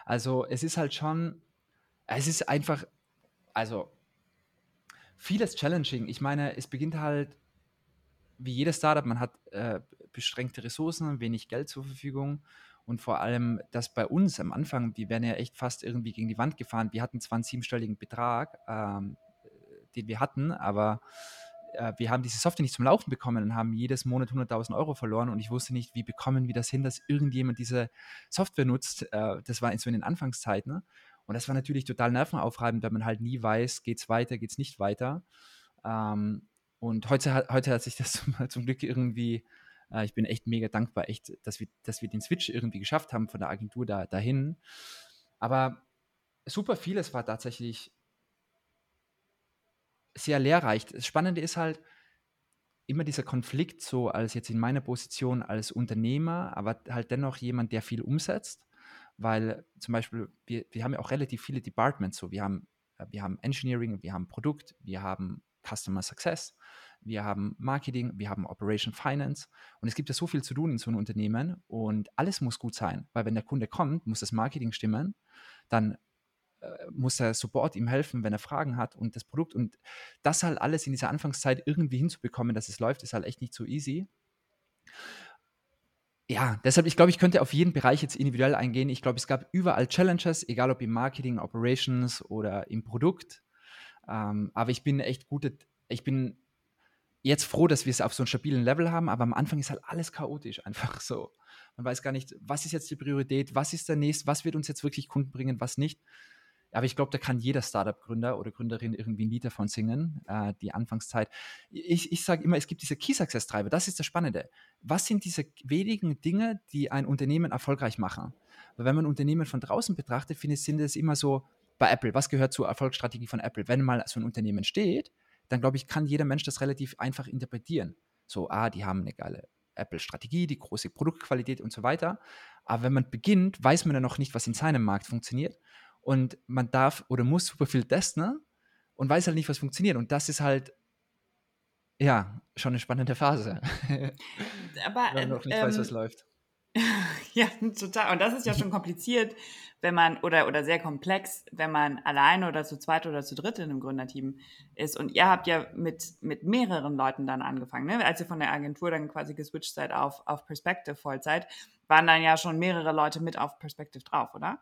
Also es ist halt schon, es ist einfach, also vieles challenging. Ich meine, es beginnt halt wie jedes Startup, man hat äh, beschränkte Ressourcen, wenig Geld zur Verfügung und vor allem, dass bei uns am Anfang, wir werden ja echt fast irgendwie gegen die Wand gefahren. Wir hatten zwar einen siebenstelligen Betrag, ähm, den wir hatten, aber äh, wir haben diese Software nicht zum Laufen bekommen und haben jedes Monat 100.000 Euro verloren und ich wusste nicht, wie bekommen wir das hin, dass irgendjemand diese Software nutzt. Äh, das war so in den Anfangszeiten. Und das war natürlich total nervenaufreibend, weil man halt nie weiß, geht es weiter, geht es nicht weiter. Ähm, und heute, heute hat sich das zum, zum Glück irgendwie, äh, ich bin echt mega dankbar, echt, dass wir, dass wir den Switch irgendwie geschafft haben von der Agentur da, dahin. Aber super vieles war tatsächlich sehr lehrreich. Das Spannende ist halt immer dieser Konflikt, so als jetzt in meiner Position als Unternehmer, aber halt dennoch jemand, der viel umsetzt, weil zum Beispiel wir, wir haben ja auch relativ viele Departments, so wir haben, äh, wir haben Engineering, wir haben Produkt, wir haben Customer Success, wir haben Marketing, wir haben Operation Finance und es gibt ja so viel zu tun in so einem Unternehmen und alles muss gut sein, weil wenn der Kunde kommt, muss das Marketing stimmen, dann äh, muss der Support ihm helfen, wenn er Fragen hat und das Produkt und das halt alles in dieser Anfangszeit irgendwie hinzubekommen, dass es läuft, ist halt echt nicht so easy. Ja, deshalb, ich glaube, ich könnte auf jeden Bereich jetzt individuell eingehen. Ich glaube, es gab überall Challenges, egal ob im Marketing, Operations oder im Produkt. Ähm, aber ich bin echt gut, ich bin jetzt froh, dass wir es auf so einem stabilen Level haben, aber am Anfang ist halt alles chaotisch, einfach so. Man weiß gar nicht, was ist jetzt die Priorität, was ist der nächste, was wird uns jetzt wirklich Kunden bringen, was nicht. Aber ich glaube, da kann jeder Startup-Gründer oder Gründerin irgendwie ein Lied davon singen, äh, die Anfangszeit. Ich, ich sage immer, es gibt diese Key Success Treiber, das ist das Spannende. Was sind diese wenigen Dinge, die ein Unternehmen erfolgreich machen? Weil wenn man Unternehmen von draußen betrachtet, finde ich, sind es immer so, bei Apple, was gehört zur Erfolgsstrategie von Apple? Wenn mal so ein Unternehmen steht, dann glaube ich, kann jeder Mensch das relativ einfach interpretieren. So, ah, die haben eine geile Apple-Strategie, die große Produktqualität und so weiter. Aber wenn man beginnt, weiß man ja noch nicht, was in seinem Markt funktioniert und man darf oder muss super viel testen ne? und weiß halt nicht, was funktioniert. Und das ist halt, ja, schon eine spannende Phase. Aber wenn man noch nicht ähm, weiß, was läuft. ja, total. Und das ist ja schon kompliziert, wenn man, oder, oder sehr komplex, wenn man alleine oder zu zweit oder zu dritt in einem Gründerteam ist. Und ihr habt ja mit, mit mehreren Leuten dann angefangen, ne? Als ihr von der Agentur dann quasi geswitcht seid auf, auf Perspective Vollzeit, waren dann ja schon mehrere Leute mit auf Perspective drauf, oder?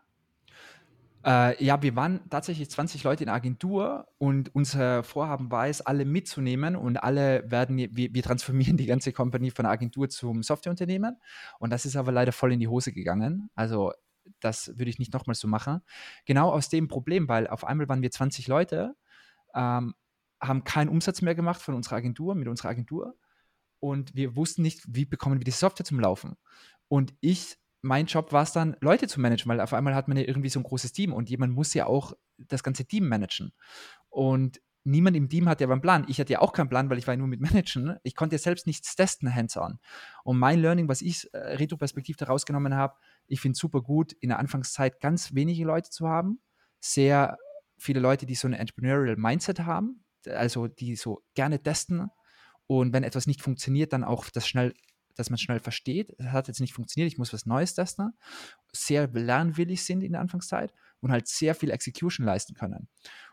Äh, ja, wir waren tatsächlich 20 Leute in der Agentur und unser Vorhaben war es, alle mitzunehmen und alle werden, wir, wir transformieren die ganze Company von der Agentur zum Softwareunternehmen und das ist aber leider voll in die Hose gegangen. Also das würde ich nicht nochmal so machen. Genau aus dem Problem, weil auf einmal waren wir 20 Leute, ähm, haben keinen Umsatz mehr gemacht von unserer Agentur, mit unserer Agentur und wir wussten nicht, wie bekommen wir die Software zum Laufen. Und ich mein Job war es dann, Leute zu managen, weil auf einmal hat man ja irgendwie so ein großes Team und jemand muss ja auch das ganze Team managen. Und niemand im Team hatte aber einen Plan. Ich hatte ja auch keinen Plan, weil ich war ja nur mit Managen. Ich konnte ja selbst nichts testen, hands-on. Und mein Learning, was ich äh, retroperspektiv daraus genommen habe, ich finde super gut, in der Anfangszeit ganz wenige Leute zu haben. Sehr viele Leute, die so ein Entrepreneurial Mindset haben, also die so gerne testen und wenn etwas nicht funktioniert, dann auch das schnell dass man schnell versteht, es hat jetzt nicht funktioniert, ich muss was Neues testen, sehr lernwillig sind in der Anfangszeit und halt sehr viel Execution leisten können.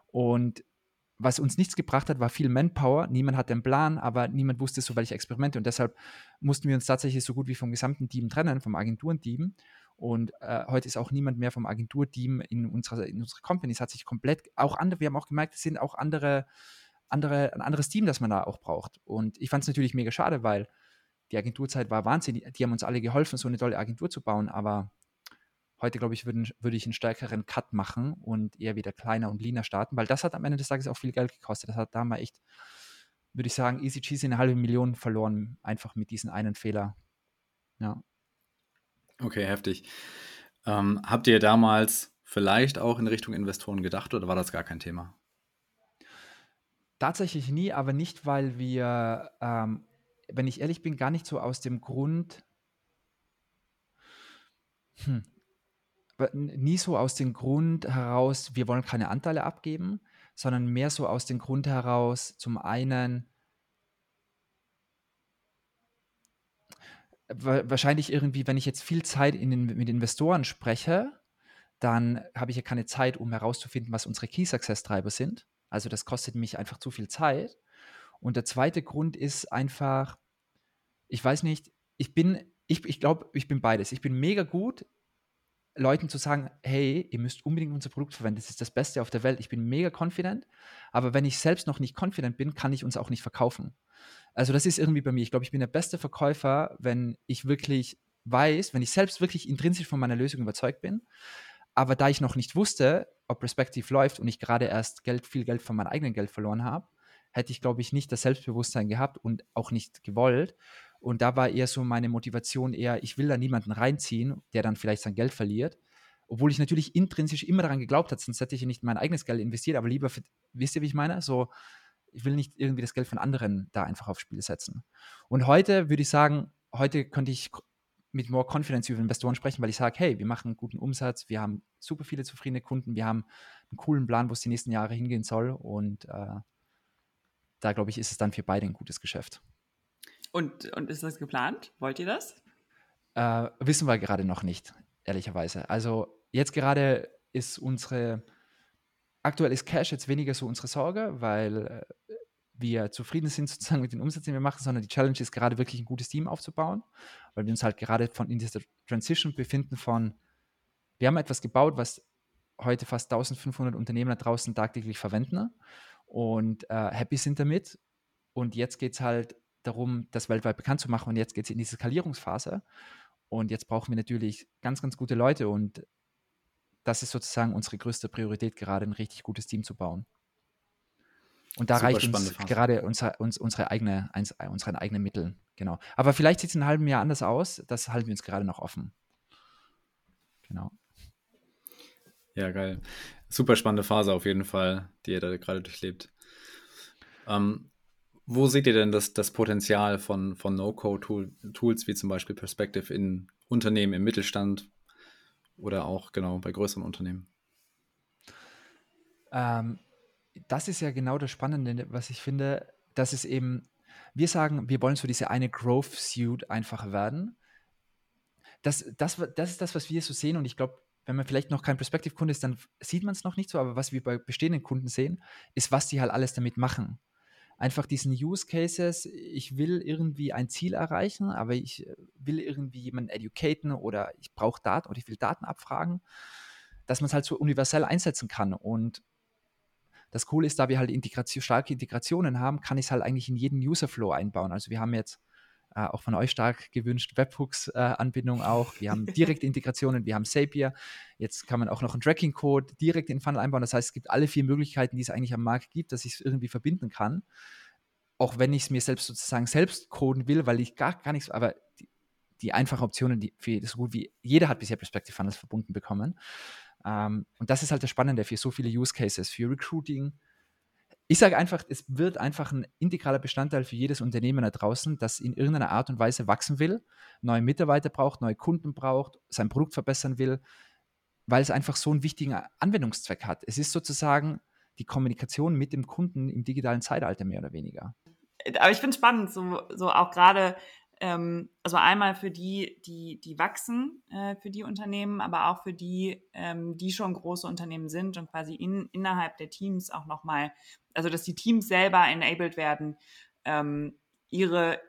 Und was uns nichts gebracht hat, war viel Manpower. Niemand hatte einen Plan, aber niemand wusste so welche Experimente. Und deshalb mussten wir uns tatsächlich so gut wie vom gesamten Team trennen, vom Agenturenteam. Und äh, heute ist auch niemand mehr vom Agenturteam in unserer, in unserer Company. Es hat sich komplett, auch andere, wir haben auch gemerkt, es sind auch andere, andere, ein anderes Team, das man da auch braucht. Und ich fand es natürlich mega schade, weil die Agenturzeit war wahnsinnig. Die haben uns alle geholfen, so eine tolle Agentur zu bauen, aber heute, glaube ich, würde, würde ich einen stärkeren Cut machen und eher wieder kleiner und leaner starten, weil das hat am Ende des Tages auch viel Geld gekostet. Das hat da mal echt, würde ich sagen, easy cheesy eine halbe Million verloren, einfach mit diesem einen Fehler. Ja. Okay, heftig. Ähm, habt ihr damals vielleicht auch in Richtung Investoren gedacht oder war das gar kein Thema? Tatsächlich nie, aber nicht, weil wir ähm, wenn ich ehrlich bin, gar nicht so aus dem Grund, hm, nie so aus dem Grund heraus, wir wollen keine Anteile abgeben, sondern mehr so aus dem Grund heraus, zum einen, wahrscheinlich irgendwie, wenn ich jetzt viel Zeit in den, mit Investoren spreche, dann habe ich ja keine Zeit, um herauszufinden, was unsere Key Success Treiber sind. Also das kostet mich einfach zu viel Zeit. Und der zweite Grund ist einfach, ich weiß nicht, ich bin, ich, ich glaube, ich bin beides. Ich bin mega gut, Leuten zu sagen, hey, ihr müsst unbedingt unser Produkt verwenden, das ist das Beste auf der Welt. Ich bin mega confident, aber wenn ich selbst noch nicht confident bin, kann ich uns auch nicht verkaufen. Also das ist irgendwie bei mir. Ich glaube, ich bin der beste Verkäufer, wenn ich wirklich weiß, wenn ich selbst wirklich intrinsisch von meiner Lösung überzeugt bin. Aber da ich noch nicht wusste, ob Perspective läuft und ich gerade erst Geld, viel Geld von meinem eigenen Geld verloren habe, hätte ich, glaube ich, nicht das Selbstbewusstsein gehabt und auch nicht gewollt. Und da war eher so meine Motivation eher, ich will da niemanden reinziehen, der dann vielleicht sein Geld verliert. Obwohl ich natürlich intrinsisch immer daran geglaubt habe, sonst hätte ich nicht mein eigenes Geld investiert, aber lieber, für, wisst ihr, wie ich meine? So, ich will nicht irgendwie das Geld von anderen da einfach aufs Spiel setzen. Und heute würde ich sagen, heute könnte ich mit more confidence über Investoren sprechen, weil ich sage, hey, wir machen einen guten Umsatz, wir haben super viele zufriedene Kunden, wir haben einen coolen Plan, wo es die nächsten Jahre hingehen soll und äh, da glaube ich, ist es dann für beide ein gutes Geschäft. Und, und ist das geplant? Wollt ihr das? Äh, wissen wir gerade noch nicht, ehrlicherweise. Also jetzt gerade ist unsere, aktuell ist Cash jetzt weniger so unsere Sorge, weil äh, wir zufrieden sind sozusagen mit den Umsätzen, die wir machen, sondern die Challenge ist gerade wirklich ein gutes Team aufzubauen, weil wir uns halt gerade von in dieser Transition befinden von, wir haben etwas gebaut, was heute fast 1500 Unternehmen da draußen tagtäglich verwenden und äh, happy sind damit. Und jetzt geht es halt darum, das weltweit bekannt zu machen und jetzt geht es in die Skalierungsphase. Und jetzt brauchen wir natürlich ganz, ganz gute Leute und das ist sozusagen unsere größte Priorität, gerade ein richtig gutes Team zu bauen. Und da Super reicht uns Phase. gerade unser, uns, unsere eigene, unseren eigenen Mittel. Genau. Aber vielleicht sieht es in einem halben Jahr anders aus. Das halten wir uns gerade noch offen. Genau. Ja, geil. Super spannende Phase auf jeden Fall, die ihr da gerade durchlebt. Ähm, wo seht ihr denn das, das Potenzial von, von No-Code-Tools wie zum Beispiel Perspective in Unternehmen im Mittelstand oder auch genau bei größeren Unternehmen? Ähm, das ist ja genau das Spannende, was ich finde, dass es eben, wir sagen, wir wollen so diese eine Growth Suite einfach werden. Das, das, das ist das, was wir so sehen und ich glaube, wenn man vielleicht noch kein Perspektivkunde ist, dann sieht man es noch nicht so, aber was wir bei bestehenden Kunden sehen, ist, was die halt alles damit machen. Einfach diesen Use Cases, ich will irgendwie ein Ziel erreichen, aber ich äh, will irgendwie jemanden educaten oder ich brauche Daten oder ich will Daten abfragen, dass man es halt so universell einsetzen kann. Und das Coole ist, da wir halt Integration, starke Integrationen haben, kann ich es halt eigentlich in jeden User-Flow einbauen. Also wir haben jetzt äh, auch von euch stark gewünscht Webhooks-Anbindung äh, auch. Wir haben direkte Integrationen, wir haben Zapier. Jetzt kann man auch noch einen Tracking-Code direkt in den Funnel einbauen. Das heißt, es gibt alle vier Möglichkeiten, die es eigentlich am Markt gibt, dass ich es irgendwie verbinden kann. Auch wenn ich es mir selbst sozusagen selbst coden will, weil ich gar, gar nichts, aber die, die einfachen Optionen, die für so gut wie jeder hat bisher Perspective Funnels verbunden bekommen. Ähm, und das ist halt das Spannende für so viele Use Cases, für Recruiting. Ich sage einfach, es wird einfach ein integraler Bestandteil für jedes Unternehmen da draußen, das in irgendeiner Art und Weise wachsen will, neue Mitarbeiter braucht, neue Kunden braucht, sein Produkt verbessern will, weil es einfach so einen wichtigen Anwendungszweck hat. Es ist sozusagen die Kommunikation mit dem Kunden im digitalen Zeitalter mehr oder weniger. Aber ich finde es spannend, so, so auch gerade ähm, also einmal für die, die, die wachsen, äh, für die Unternehmen, aber auch für die, ähm, die schon große Unternehmen sind und quasi in, innerhalb der Teams auch nochmal, also dass die Teams selber enabled werden, ähm, ihre,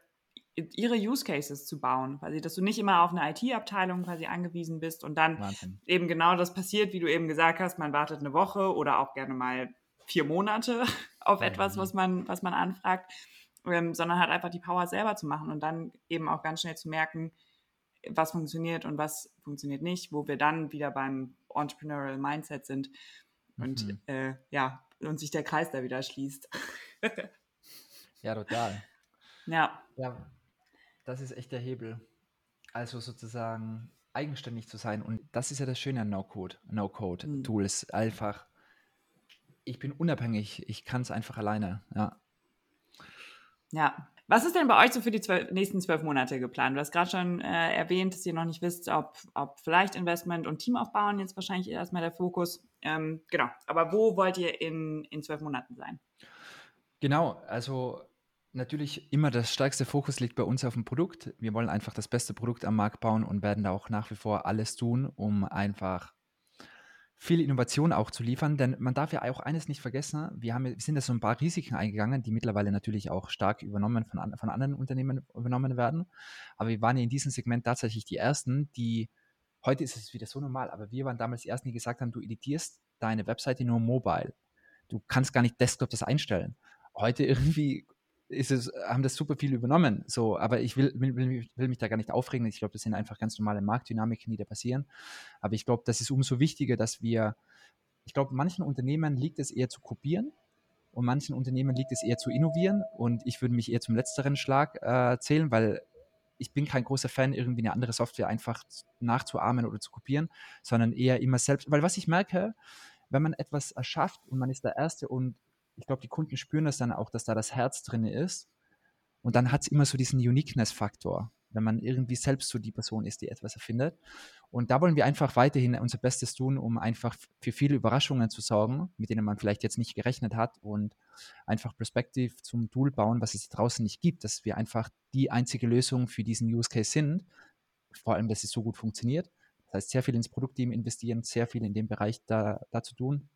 ihre Use Cases zu bauen, quasi, dass du nicht immer auf eine IT-Abteilung quasi angewiesen bist und dann Wahnsinn. eben genau das passiert, wie du eben gesagt hast, man wartet eine Woche oder auch gerne mal vier Monate auf etwas, was man, was man anfragt ähm, sondern halt einfach die Power selber zu machen und dann eben auch ganz schnell zu merken, was funktioniert und was funktioniert nicht, wo wir dann wieder beim Entrepreneurial Mindset sind und mhm. äh, ja, und sich der Kreis da wieder schließt. ja, total. Ja. Ja, das ist echt der Hebel. Also sozusagen eigenständig zu sein. Und das ist ja das Schöne an No-Code, No-Code-Tools. Mhm. Einfach, ich bin unabhängig, ich kann es einfach alleine. Ja. Ja. Was ist denn bei euch so für die zwölf, nächsten zwölf Monate geplant? Du hast gerade schon äh, erwähnt, dass ihr noch nicht wisst, ob, ob vielleicht Investment und Team aufbauen jetzt wahrscheinlich erstmal der Fokus. Ähm, genau. Aber wo wollt ihr in, in zwölf Monaten sein? Genau. Also Natürlich immer das stärkste Fokus liegt bei uns auf dem Produkt. Wir wollen einfach das beste Produkt am Markt bauen und werden da auch nach wie vor alles tun, um einfach viel Innovation auch zu liefern. Denn man darf ja auch eines nicht vergessen, wir, haben, wir sind da so ein paar Risiken eingegangen, die mittlerweile natürlich auch stark übernommen von, von anderen Unternehmen übernommen werden. Aber wir waren ja in diesem Segment tatsächlich die Ersten, die, heute ist es wieder so normal, aber wir waren damals die Ersten, die gesagt haben, du editierst deine Webseite nur mobile. Du kannst gar nicht Desktop das einstellen. Heute irgendwie ist es, haben das super viel übernommen. So, aber ich will, will, will, mich da gar nicht aufregen. Ich glaube, das sind einfach ganz normale Marktdynamiken, die da passieren. Aber ich glaube, das ist umso wichtiger, dass wir, ich glaube, manchen Unternehmen liegt es eher zu kopieren und manchen Unternehmen liegt es eher zu innovieren. Und ich würde mich eher zum letzteren Schlag äh, zählen, weil ich bin kein großer Fan, irgendwie eine andere Software einfach nachzuahmen oder zu kopieren, sondern eher immer selbst. Weil was ich merke, wenn man etwas erschafft und man ist der Erste und ich glaube, die Kunden spüren das dann auch, dass da das Herz drin ist. Und dann hat es immer so diesen Uniqueness-Faktor, wenn man irgendwie selbst so die Person ist, die etwas erfindet. Und da wollen wir einfach weiterhin unser Bestes tun, um einfach für viele Überraschungen zu sorgen, mit denen man vielleicht jetzt nicht gerechnet hat und einfach Perspective zum Tool bauen, was es draußen nicht gibt, dass wir einfach die einzige Lösung für diesen Use Case sind, vor allem, dass es so gut funktioniert. Das heißt, sehr viel ins Produktteam investieren, sehr viel in dem Bereich da, da zu tun.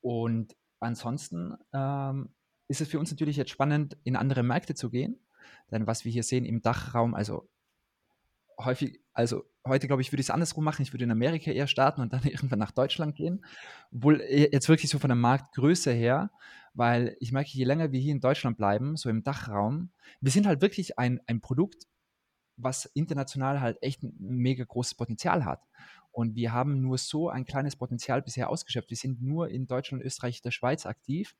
Und Ansonsten ähm, ist es für uns natürlich jetzt spannend, in andere Märkte zu gehen. Denn was wir hier sehen im Dachraum, also häufig, also heute glaube ich, würde ich es andersrum machen. Ich würde in Amerika eher starten und dann irgendwann nach Deutschland gehen. Obwohl äh, jetzt wirklich so von der Marktgröße her, weil ich merke, je länger wir hier in Deutschland bleiben, so im Dachraum, wir sind halt wirklich ein, ein Produkt, was international halt echt ein mega großes Potenzial hat. Und wir haben nur so ein kleines Potenzial bisher ausgeschöpft. Wir sind nur in Deutschland, Österreich, der Schweiz aktiv.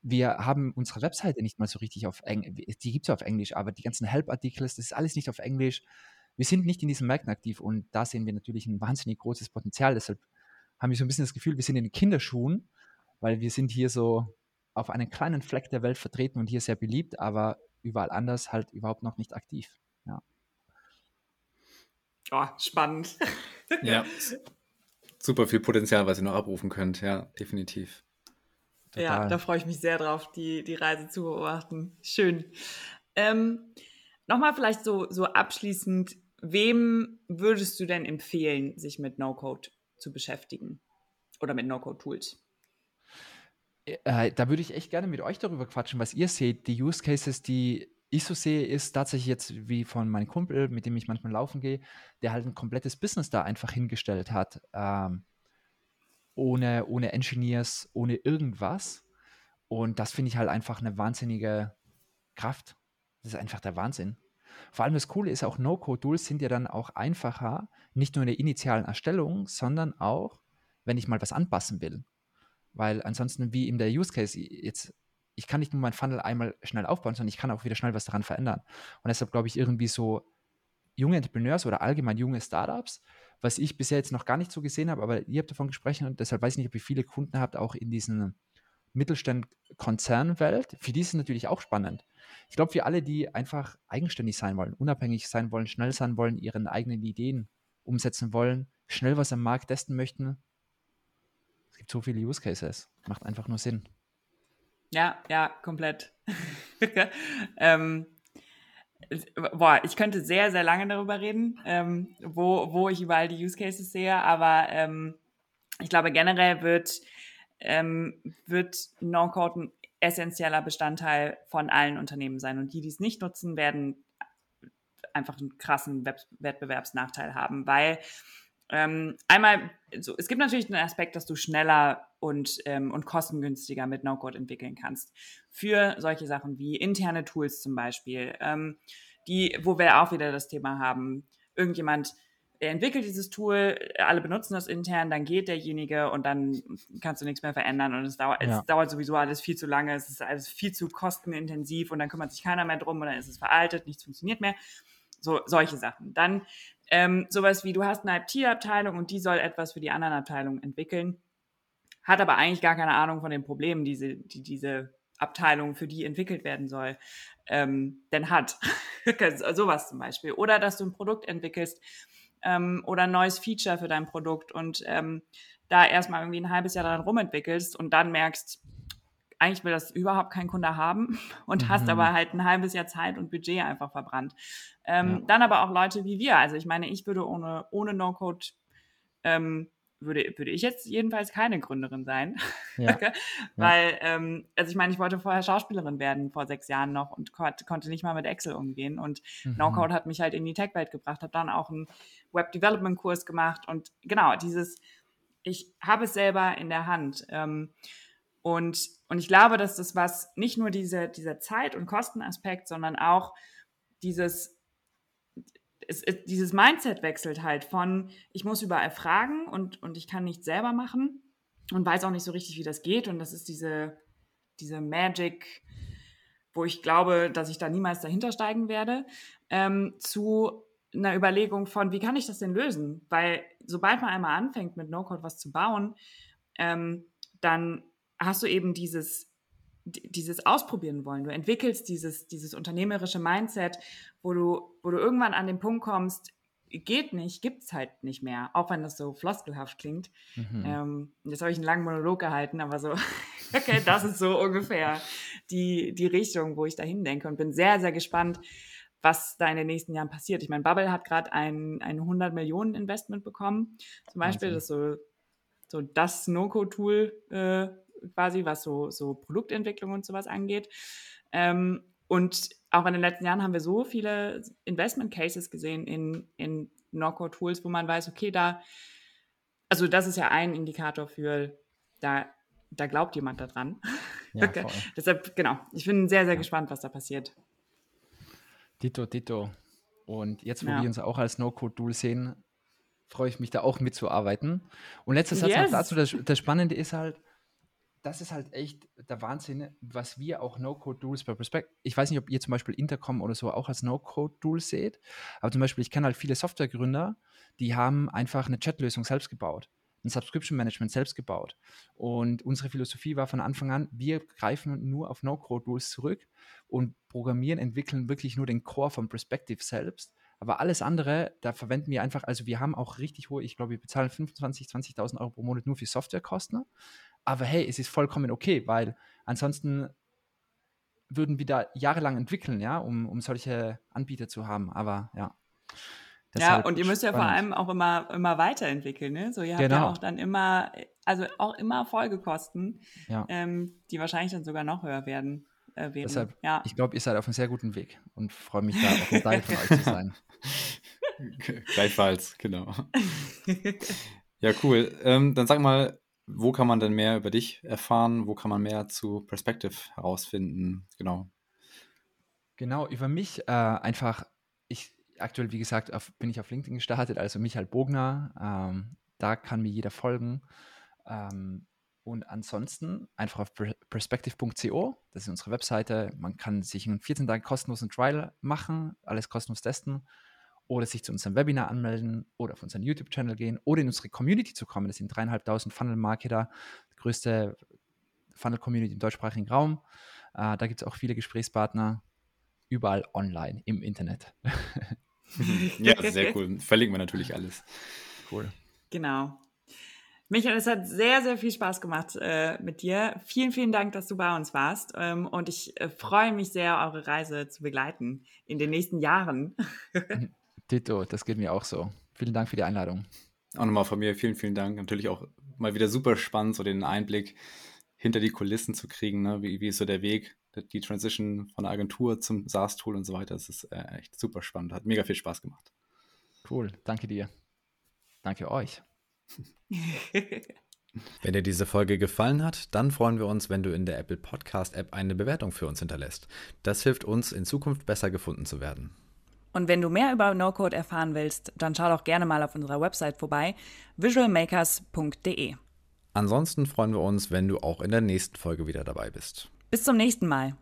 Wir haben unsere Webseite nicht mal so richtig auf Englisch. Die gibt es auf Englisch, aber die ganzen Help-Artikel, das ist alles nicht auf Englisch. Wir sind nicht in diesen Märkten aktiv und da sehen wir natürlich ein wahnsinnig großes Potenzial. Deshalb haben wir so ein bisschen das Gefühl, wir sind in den Kinderschuhen, weil wir sind hier so auf einem kleinen Fleck der Welt vertreten und hier sehr beliebt, aber überall anders halt überhaupt noch nicht aktiv. Ja. Oh, spannend. Ja. Super viel Potenzial, was ihr noch abrufen könnt, ja, definitiv. Total. Ja, da freue ich mich sehr drauf, die, die Reise zu beobachten. Schön. Ähm, Nochmal vielleicht so, so abschließend, wem würdest du denn empfehlen, sich mit No-Code zu beschäftigen? Oder mit No-Code-Tools? Äh, da würde ich echt gerne mit euch darüber quatschen, was ihr seht, die Use Cases, die ich so sehe, ist tatsächlich jetzt wie von meinem Kumpel, mit dem ich manchmal laufen gehe, der halt ein komplettes Business da einfach hingestellt hat. Ähm, ohne, ohne Engineers, ohne irgendwas. Und das finde ich halt einfach eine wahnsinnige Kraft. Das ist einfach der Wahnsinn. Vor allem das Coole ist auch, No-Code-Tools sind ja dann auch einfacher, nicht nur in der initialen Erstellung, sondern auch, wenn ich mal was anpassen will. Weil ansonsten, wie in der Use Case, jetzt ich kann nicht nur mein Funnel einmal schnell aufbauen, sondern ich kann auch wieder schnell was daran verändern. Und deshalb glaube ich irgendwie so junge Entrepreneurs oder allgemein junge Startups, was ich bisher jetzt noch gar nicht so gesehen habe, aber ihr habt davon gesprochen und deshalb weiß ich nicht, ob ihr viele Kunden habt, auch in diesen Mittelstand-Konzernwelt. Für die ist es natürlich auch spannend. Ich glaube, für alle, die einfach eigenständig sein wollen, unabhängig sein wollen, schnell sein wollen, ihren eigenen Ideen umsetzen wollen, schnell was am Markt testen möchten, es gibt so viele Use Cases. Macht einfach nur Sinn. Ja, ja, komplett. ähm, boah, ich könnte sehr, sehr lange darüber reden, ähm, wo, wo ich überall die Use Cases sehe, aber ähm, ich glaube, generell wird, ähm, wird No-Code ein essentieller Bestandteil von allen Unternehmen sein. Und die, die es nicht nutzen, werden einfach einen krassen Wettbewerbsnachteil haben, weil ähm, einmal, so, es gibt natürlich den Aspekt, dass du schneller und, ähm, und kostengünstiger mit No-Code entwickeln kannst. Für solche Sachen wie interne Tools zum Beispiel, ähm, die, wo wir auch wieder das Thema haben, irgendjemand entwickelt dieses Tool, alle benutzen das intern, dann geht derjenige und dann kannst du nichts mehr verändern und es dauert, ja. es dauert sowieso alles viel zu lange, es ist alles viel zu kostenintensiv und dann kümmert sich keiner mehr drum und dann ist es veraltet, nichts funktioniert mehr. So, solche Sachen. Dann ähm, sowas wie, du hast eine IT-Abteilung und die soll etwas für die anderen Abteilungen entwickeln, hat aber eigentlich gar keine Ahnung von den Problemen, die, sie, die diese Abteilung, für die entwickelt werden soll, ähm, denn hat. sowas zum Beispiel. Oder dass du ein Produkt entwickelst ähm, oder ein neues Feature für dein Produkt und ähm, da erstmal irgendwie ein halbes Jahr daran rumentwickelst und dann merkst, eigentlich will das überhaupt kein Kunde haben und mhm. hast aber halt ein halbes Jahr Zeit und Budget einfach verbrannt. Ähm, ja. Dann aber auch Leute wie wir. Also ich meine, ich würde ohne, ohne No-Code ähm, würde, würde ich jetzt jedenfalls keine Gründerin sein. Ja. Weil, ja. Ähm, also ich meine, ich wollte vorher Schauspielerin werden, vor sechs Jahren noch und ko konnte nicht mal mit Excel umgehen. Und mhm. No-Code hat mich halt in die Tech-Welt gebracht, habe dann auch einen Web-Development-Kurs gemacht und genau, dieses, ich habe es selber in der Hand. Ähm, und, und ich glaube, dass das was, nicht nur diese, dieser Zeit- und Kostenaspekt, sondern auch dieses es, es, dieses Mindset wechselt halt von, ich muss überall fragen und, und ich kann nichts selber machen und weiß auch nicht so richtig, wie das geht. Und das ist diese, diese Magic, wo ich glaube, dass ich da niemals dahinter steigen werde, ähm, zu einer Überlegung von, wie kann ich das denn lösen? Weil sobald man einmal anfängt, mit No-Code was zu bauen, ähm, dann hast du eben dieses dieses Ausprobieren wollen. Du entwickelst dieses, dieses unternehmerische Mindset, wo du, wo du irgendwann an den Punkt kommst, geht nicht, gibt es halt nicht mehr, auch wenn das so floskelhaft klingt. Mhm. Ähm, jetzt habe ich einen langen Monolog gehalten, aber so, okay, das ist so ungefähr die, die Richtung, wo ich dahin denke und bin sehr, sehr gespannt, was da in den nächsten Jahren passiert. Ich meine, Bubble hat gerade ein, ein 100 Millionen Investment bekommen, zum Beispiel, das ist so, so das No-Code-Tool äh, quasi, was so, so Produktentwicklung und sowas angeht. Ähm, und auch in den letzten Jahren haben wir so viele Investment Cases gesehen in, in No-Code-Tools, wo man weiß, okay, da, also das ist ja ein Indikator für, da, da glaubt jemand daran. Ja, okay. Deshalb, genau, ich bin sehr, sehr ja. gespannt, was da passiert. Dito, Dito. Und jetzt, wo ja. wir uns auch als No-Code-Tool sehen, freue ich mich da auch mitzuarbeiten. Und letzter Satz yes. noch dazu, das, das Spannende ist halt, das ist halt echt der Wahnsinn, was wir auch No-Code-Tools bei Prospect. Ich weiß nicht, ob ihr zum Beispiel Intercom oder so auch als No-Code-Tool seht, aber zum Beispiel, ich kenne halt viele Softwaregründer, die haben einfach eine Chat-Lösung selbst gebaut, ein Subscription-Management selbst gebaut. Und unsere Philosophie war von Anfang an, wir greifen nur auf No-Code-Tools zurück und programmieren, entwickeln wirklich nur den Core von Perspective selbst. Aber alles andere, da verwenden wir einfach, also wir haben auch richtig hohe, ich glaube, wir bezahlen 25.000, 20.000 Euro pro Monat nur für Softwarekosten. Aber hey, es ist vollkommen okay, weil ansonsten würden wir da jahrelang entwickeln, ja, um, um solche Anbieter zu haben. Aber ja. Ja, und ihr müsst ja spannend. vor allem auch immer, immer weiterentwickeln, ne? So, ihr habt genau. ja auch dann immer, also auch immer Folgekosten, ja. ähm, die wahrscheinlich dann sogar noch höher werden. Äh, Deshalb, ja. ich glaube, ihr seid auf einem sehr guten Weg und freue mich da auch ein Teil von euch zu sein. Gleichfalls, genau. ja, cool. Ähm, dann sag mal, wo kann man denn mehr über dich erfahren? Wo kann man mehr zu Perspective herausfinden? Genau. Genau, über mich äh, einfach, ich aktuell, wie gesagt, auf, bin ich auf LinkedIn gestartet, also Michael Bogner. Ähm, da kann mir jeder folgen. Ähm, und ansonsten einfach auf perspective.co, das ist unsere Webseite. Man kann sich einen 14 Tage kostenlosen Trial machen, alles kostenlos testen oder sich zu unserem Webinar anmelden oder auf unseren YouTube-Channel gehen oder in unsere Community zu kommen. Das sind dreieinhalbtausend Funnel-Marketer, die größte Funnel-Community im deutschsprachigen Raum. Äh, da gibt es auch viele Gesprächspartner, überall online im Internet. ja, sehr cool. Verlinken wir natürlich alles. Cool. Genau. Michael, es hat sehr, sehr viel Spaß gemacht äh, mit dir. Vielen, vielen Dank, dass du bei uns warst. Ähm, und ich äh, freue mich sehr, eure Reise zu begleiten in den nächsten Jahren. Tito, das geht mir auch so. Vielen Dank für die Einladung. Auch nochmal von mir vielen, vielen Dank. Natürlich auch mal wieder super spannend, so den Einblick hinter die Kulissen zu kriegen. Ne? Wie, wie ist so der Weg, die Transition von der Agentur zum SaaS-Tool und so weiter. Das ist äh, echt super spannend. Hat mega viel Spaß gemacht. Cool, danke dir. Danke euch. Wenn dir diese Folge gefallen hat, dann freuen wir uns, wenn du in der Apple Podcast App eine Bewertung für uns hinterlässt. Das hilft uns, in Zukunft besser gefunden zu werden. Und wenn du mehr über No-Code erfahren willst, dann schau doch gerne mal auf unserer Website vorbei, visualmakers.de. Ansonsten freuen wir uns, wenn du auch in der nächsten Folge wieder dabei bist. Bis zum nächsten Mal.